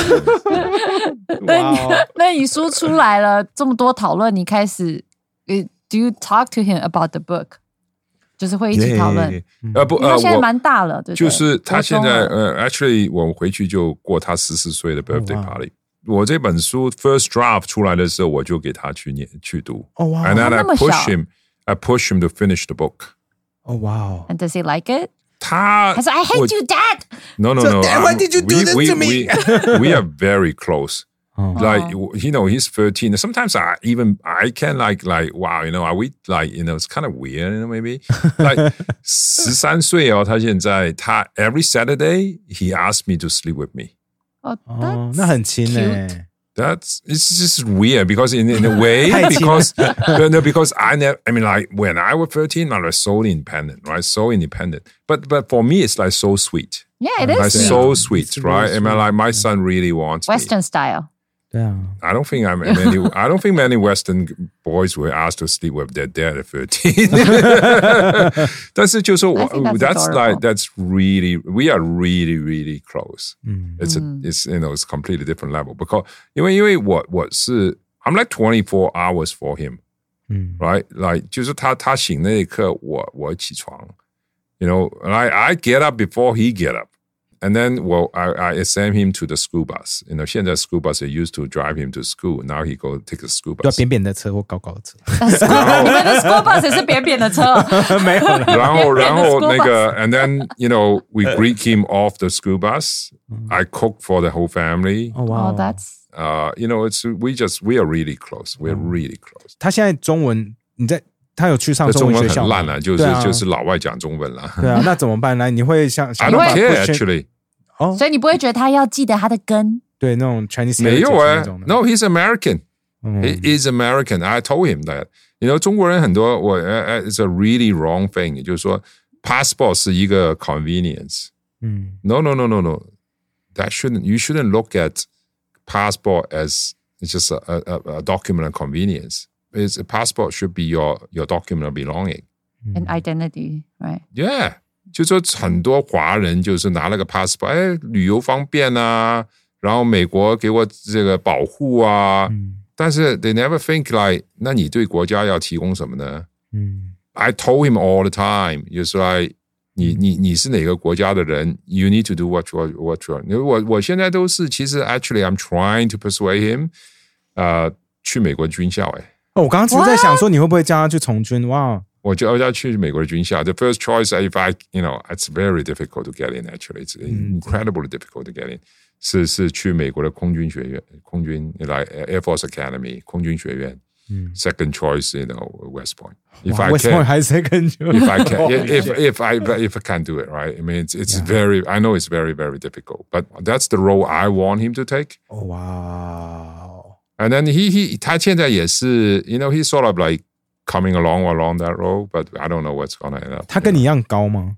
那那你书出来了，这么多讨论，你开始呃，Do you talk to him about the book？就是会一起讨论。呃不呃因为他现在我蛮大了，对不对？就是他现在国中了呃，actually 我回去就过他十四岁的 birthday 哇 party。我这本书 first draft 出来的时候，我就给他去念去读。哦哇 And then 他 I 那么小 push him, I push him to finish the book. 哦哇哦， And does he like it？他他说 I 我 hate you, Dad。 No, no, So, no. Dad, why um, did you do we, this we, to me? We, we are very close. 哦 Like you know, he's thirteen. Sometimes I even I can like like wow, you know, are we like you know, it's kind of weird, you know, maybe like 十三岁哦，他现在他 every Saturday he asked me to sleep with me. 哦，哦，那很亲 cute 哎。 That's it's just weird because in in a way 太近 because no, no because I never I mean like when I was thirteen I was so independent right so independent but but for me it's like so sweet Yeah, it like is so sweet. sweet It's right really I mean sweet. like my son really wants me. Western style。 对啊， I don't think I'm many. I don't think many Western boys were asked to sleep with their dad at thirteen. 但是就是我 I think that's that's like adorable. that's really we are really really close. 嗯 It's a it's you know it's completely different level because 因为因为我我是 I'm like twenty four hours for him, 嗯 right? Like 就是他他醒那一刻我我起床，you know, and I I get up before he get up. And then, well, I, I send him to the school bus. You know, 现在 school bus they used to drive him to school. Now he go take the school 要 bus. 扁扁的车或高高的车，你们的 school bus 也是扁扁的车，没有了。然后，然后 school 那个，and then you know we greet him off the school bus. I cook for the whole family. 哦哇哦哦， ，That's Uh, you know, it's we just we are really close. We're really close. 他现在中文你在他有去上这中文中文学校吗很烂了，就是对啊就是老外讲中文了。对啊，那怎么办呢？你会像 I 想 don't 办法 care push- actually. 哦，所以你不会觉得他要记得他的根。对那种 Chinese 没有 heritage 哎那种的，No, he's American. 嗯 He is American. I told him that. You know，中国人很多，我呃呃，it's a really wrong thing。也就是说，passport 是一个 convenience。嗯 No, no, no, no, no. That shouldn't. You shouldn't look at passport as it's just a, a, a document of convenience. It's a passport should be your your document of belonging. and identity, right? Yeah， 就说很多华人就是拿了个 passport，哎，旅游方便啊，然后美国给我这个保护啊，嗯但是 they never think like，那你对国家要提供什么呢嗯？I told him all the time，就是说，你你你是哪个国家的人？You need to do what you what you are。我我现在都是，其实 actually I'm trying to persuade him，呃，去美国军校，哎，哦，我刚刚其实在想说，你会不会叫他去从军？哇，我就要去美国的军校。The first choice, if I, you know, it's very difficult to get in. Actually, it's incredibly difficult to get in. 是是去美国的空军学院，空军来 Air Force Academy 空军学院。 second choice, you know, West Point. If 哇 I West can, Point 还是 second if I can, Holy if shit. if I if I can do it, right? I mean, it's it's Yeah. very. I know it's very very difficult, but that's the role I want him to take. 哦哇， And then he he 他现在也是，you know, he's sort of like coming along along that road, but I don't know what's gonna end up. 他跟你一样高吗？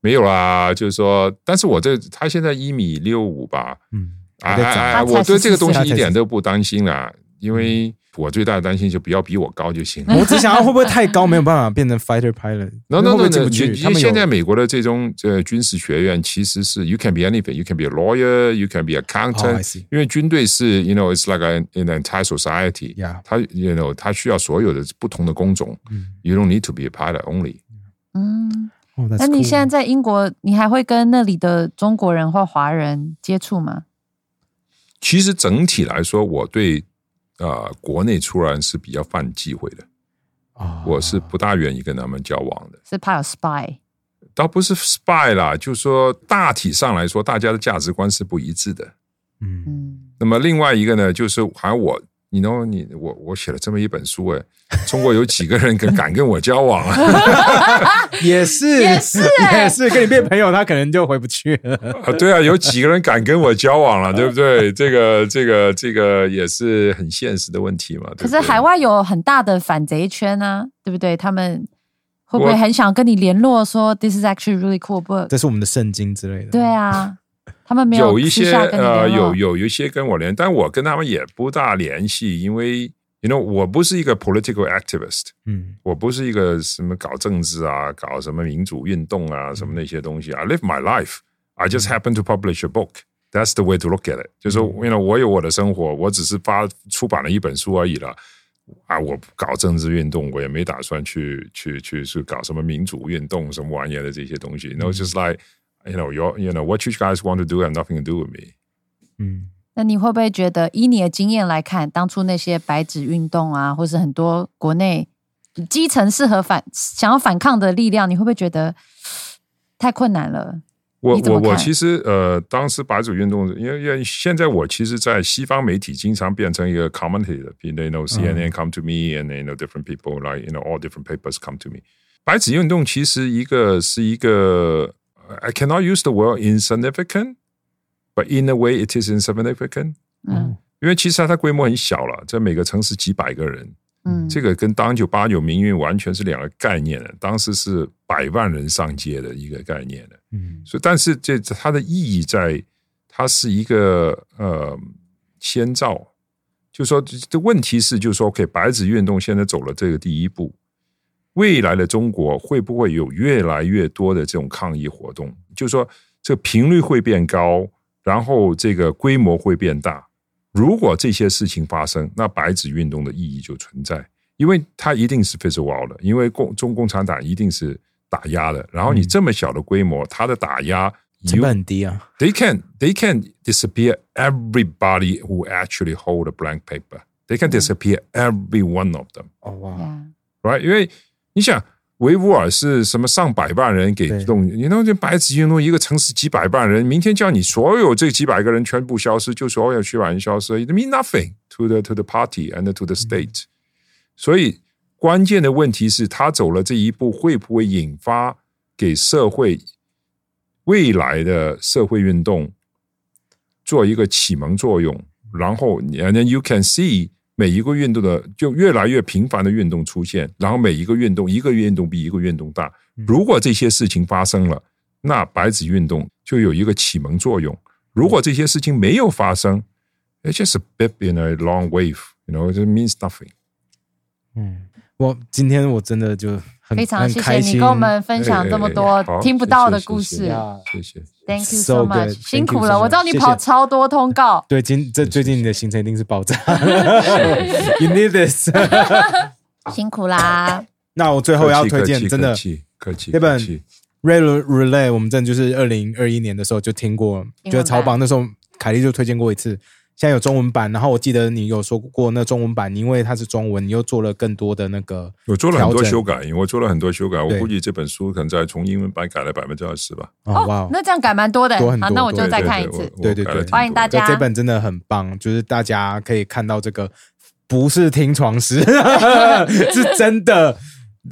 没有啦，就是说，但是我这他现在一米六五吧，嗯！他我对这个东西一点都不担心啦，因为我最大的担心就不要比我高就行了。我只想要会不会太高，没有办法变成 fighter pilot？No 会 no 不 no 会进 no！不去？你他们有现在美国的这种呃军事学院其实是 you can be anything, you can be a lawyer, you can be 哦 accountant、I see 因为军队是 you know it's like an an entire society，、Yeah 它 you know 它需要所有的不同的工种、you don't need to be a pilot only。嗯，那你现在在英国，你还会跟那里的中国人或华人接触吗？其实整体来说，我对呃国内出来是比较犯忌讳的，啊我是不大愿意跟他们交往的。是怕有 spy？倒不是 spy 啦，就是说大体上来说，大家的价值观是不一致的。嗯嗯，那么另外一个呢，就是好像我，你 know 你我我写了这么一本书，哎，中国有几个人敢敢跟我交往啊？也是也 是欸也是跟你变朋友，他可能就回不去了。啊，对啊，有几个人敢跟我交往了，对不对？这个这个这个也是很现实的问题嘛。对对可是海外有很大的反贼圈啊，对不对？他们会不会很想跟你联络说 this is actually really cool book？这是我们的圣经之类的。对啊，他们没有有一些呃，有有一些跟我联，但我跟他们也不大联系，因为 you know 我不是一个 political activist，嗯我不是一个什么搞政治啊、搞什么民主运动啊、什么那些东西。I live my life. I just happen to publish a book. That's the way to look at it. 就是说，因为我有我的生活，我只是发出版了一本书而已了。啊，我不搞政治运动，我也没打算去去去去搞什么民主运动、什么玩意儿的这些东西。You know, just like you know, you you know what you guys want to do have nothing to do with me. 嗯，那你会不会觉得，以你的经验来看，当初那些白纸运动啊，或是很多国内基层适合反想要反抗的力量，你会不会觉得太困难了？我我我你怎么看其实呃，当时白纸运动，因为因为现在我其实，在西方媒体经常变成一个 commentator，you know CNN come to me and you know different people like you know all different papers come to me。白纸运动其实一个是一个 ，I cannot use the word insignificant，but in a way it is insignificant。嗯因为其实它规模很小了，在每个城市几百个人，嗯，这个跟当九八九民运完全是两个概念的。当时是百万人上街的一个概念的。嗯所以，但是这它的意义在，它是一个呃先兆，就说这这问题是，就是说，OK，白纸运动现在走了这个第一步，未来的中国会不会有越来越多的这种抗议活动？就是说，这个频率会变高，然后这个规模会变大。如果这些事情发生，那白纸运动的意义就存在，因为它一定是 physical 的，因为共中共产党一定是打压的。然后你这么小的规模，它的打压成本很低啊。they can they can disappear everybody who actually hold a blank paper. They can disappear every one of them, 哦哇，Yeah right? 因为你想，维吾尔是什么上百万人给对。动，你那这白纸运动一个城市几百万人，明天叫你所有这几百个人全部消失，就所有区块人消失，it mean nothing to the to the party and to the state、所以关键的问题是他走了这一步，会不会引发给社会未来的社会运动做一个启蒙作用？然后，and then you can see 每一个运动的就越来越频繁的运动出现，然后每一个运动一个运动比一个运动大。如果这些事情发生了，那白纸运动就有一个启蒙作用。如果这些事情没有发生，it's just a blip in a long wave，you know，it means nothing。嗯，我今天我真的就很非常谢谢你跟我们分享这么多听不到的谢谢故事谢谢呀谢谢。，Thank you So much，辛苦了，我知道你谢谢跑超多通告，对今这最近你的行程一定是爆炸，You need this。辛苦啦。那我最后要推荐真的客气客气那本客气 Ray Relay，我们真的就是二零二一年的时候就听过，觉得超棒那时候凯莉就推荐过一次。现在有中文版，然后我记得你有说过那中文版，因为它是中文，你又做了更多的那个，我做了很多修改，我做了很多修改，我估计这本书可能在从英文版改了百分之二十吧。哦，哇，那这样改蛮多的，多很多好，那我就再看一次。对对对，欢迎大家，这本真的很棒，就是大家可以看到这个不是听床师，是真的。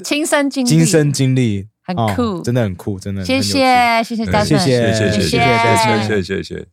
亲身经历，亲身经历。很酷、真的很酷，真的。谢谢，谢谢，谢谢，谢谢，谢谢，谢谢，谢谢，谢谢。